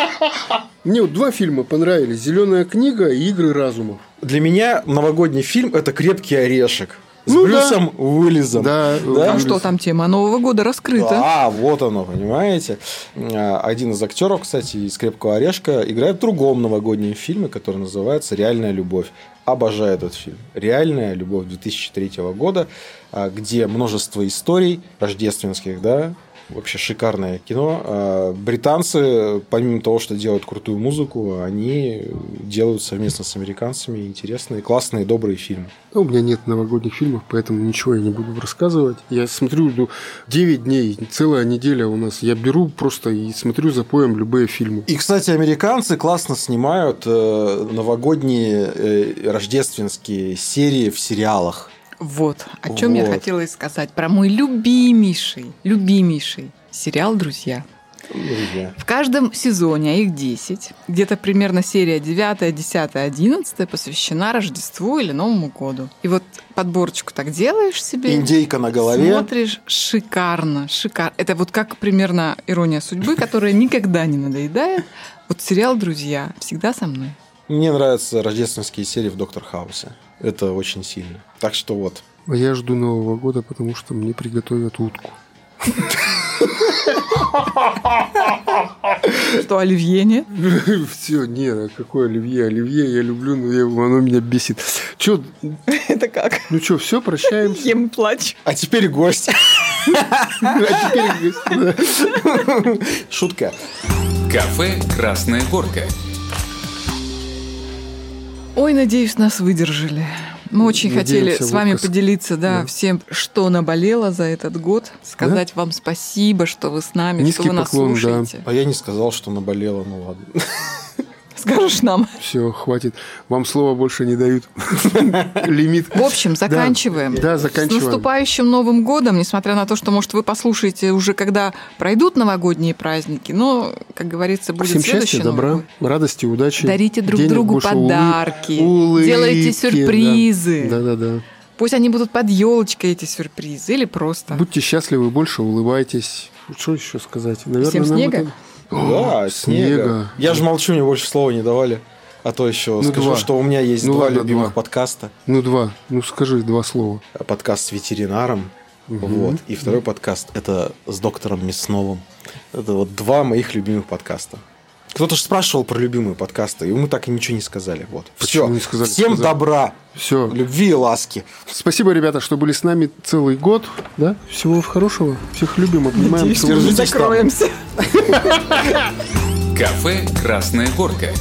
Мне вот два фильма понравились: Зеленая книга и Игры разумов. Для меня новогодний фильм это крепкий орешек. С Ну да. Брюсом Уиллисом. Да, Там э, что, там тема Нового года раскрыта. А, вот оно, понимаете. А, Один из актеров, кстати, из Крепкого орешка играет в другом новогоднем фильме, который называется Реальная любовь. Обожаю этот фильм. Реальная любовь 2003 года, а, где множество историй рождественских, да, вообще шикарное кино. А, Британцы, помимо того, что делают крутую музыку, они делают совместно с американцами интересные, классные, добрые фильмы. Ну, у меня нет новогодних фильмов, поэтому ничего я не буду рассказывать. Я смотрю, ну, 9 дней, целая неделя у нас. Я беру просто и смотрю за поем любые фильмы. И, кстати, американцы классно снимают э, новогодние э, рождественские серии в сериалах. Вот, о чем я Вот. хотела и сказать. Про мой любимейший, любимейший сериал «Друзья». Друзья. В каждом сезоне, а их 10, где-то примерно серия 9, 10, 11 посвящена Рождеству или Новому году. И вот подборочку так делаешь себе. Индейка на голове. Смотришь, шикарно, шикарно. Это вот как примерно ирония судьбы, которая никогда не надоедает. Вот сериал «Друзья» всегда со мной. Мне нравятся рождественские серии в Доктор Хаусе. Это очень сильно. Так что вот. А я жду Нового года, потому что мне приготовят утку. Что, Оливье нет? Все, нет, а какое оливье? Оливье я люблю, но я- оно меня бесит. Че, Это как? ну что, все, прощаемся. Ем и плачу. А теперь гость. А теперь, да. Шутка. Кафе «Красная горка». Ой, надеюсь, нас выдержали. Мы очень Надеемся, хотели с вами выпуск. поделиться, да, Да. всем, что наболело за этот год, сказать вам спасибо, что вы с нами, Низкий что вы нас поклон, да. слушаете. А я не сказал, что наболело, ну ладно. скажешь нам. Все, хватит. Вам слова больше не дают. Лимит. В общем, заканчиваем. Да, С заканчиваем. наступающим Новым годом, несмотря на то, что, может, вы послушаете уже, когда пройдут новогодние праздники, но, как говорится, будет Всем счастья, добра, радости, удачи. Дарите друг другу подарки, делайте сюрпризы. Да-да-да. Пусть они будут под елочкой, эти сюрпризы, или просто. Будьте счастливы, больше улыбайтесь. Что еще сказать? Наверное, Всем снега? это- Да, О, снега. Я же молчу, мне больше слова не давали. А то еще Ну, скажу, два. что у меня есть Ну, два ладно, любимых два. подкаста. Ну, два. Ну, скажи два слова. Подкаст с ветеринаром. Вот. И второй подкаст это с доктором Мясновым. Это вот два моих любимых подкаста. Кто-то же спрашивал про любимые подкасты, и мы так и ничего не сказали. Вот. Все. не сказали? Всем Сказали. добра, Все. любви и ласки. Спасибо, ребята, что были с нами целый год. Да? Всего хорошего. Всех любим, обнимаем. Надеюсь, Держитесь закроемся. Кафе «Красная горка».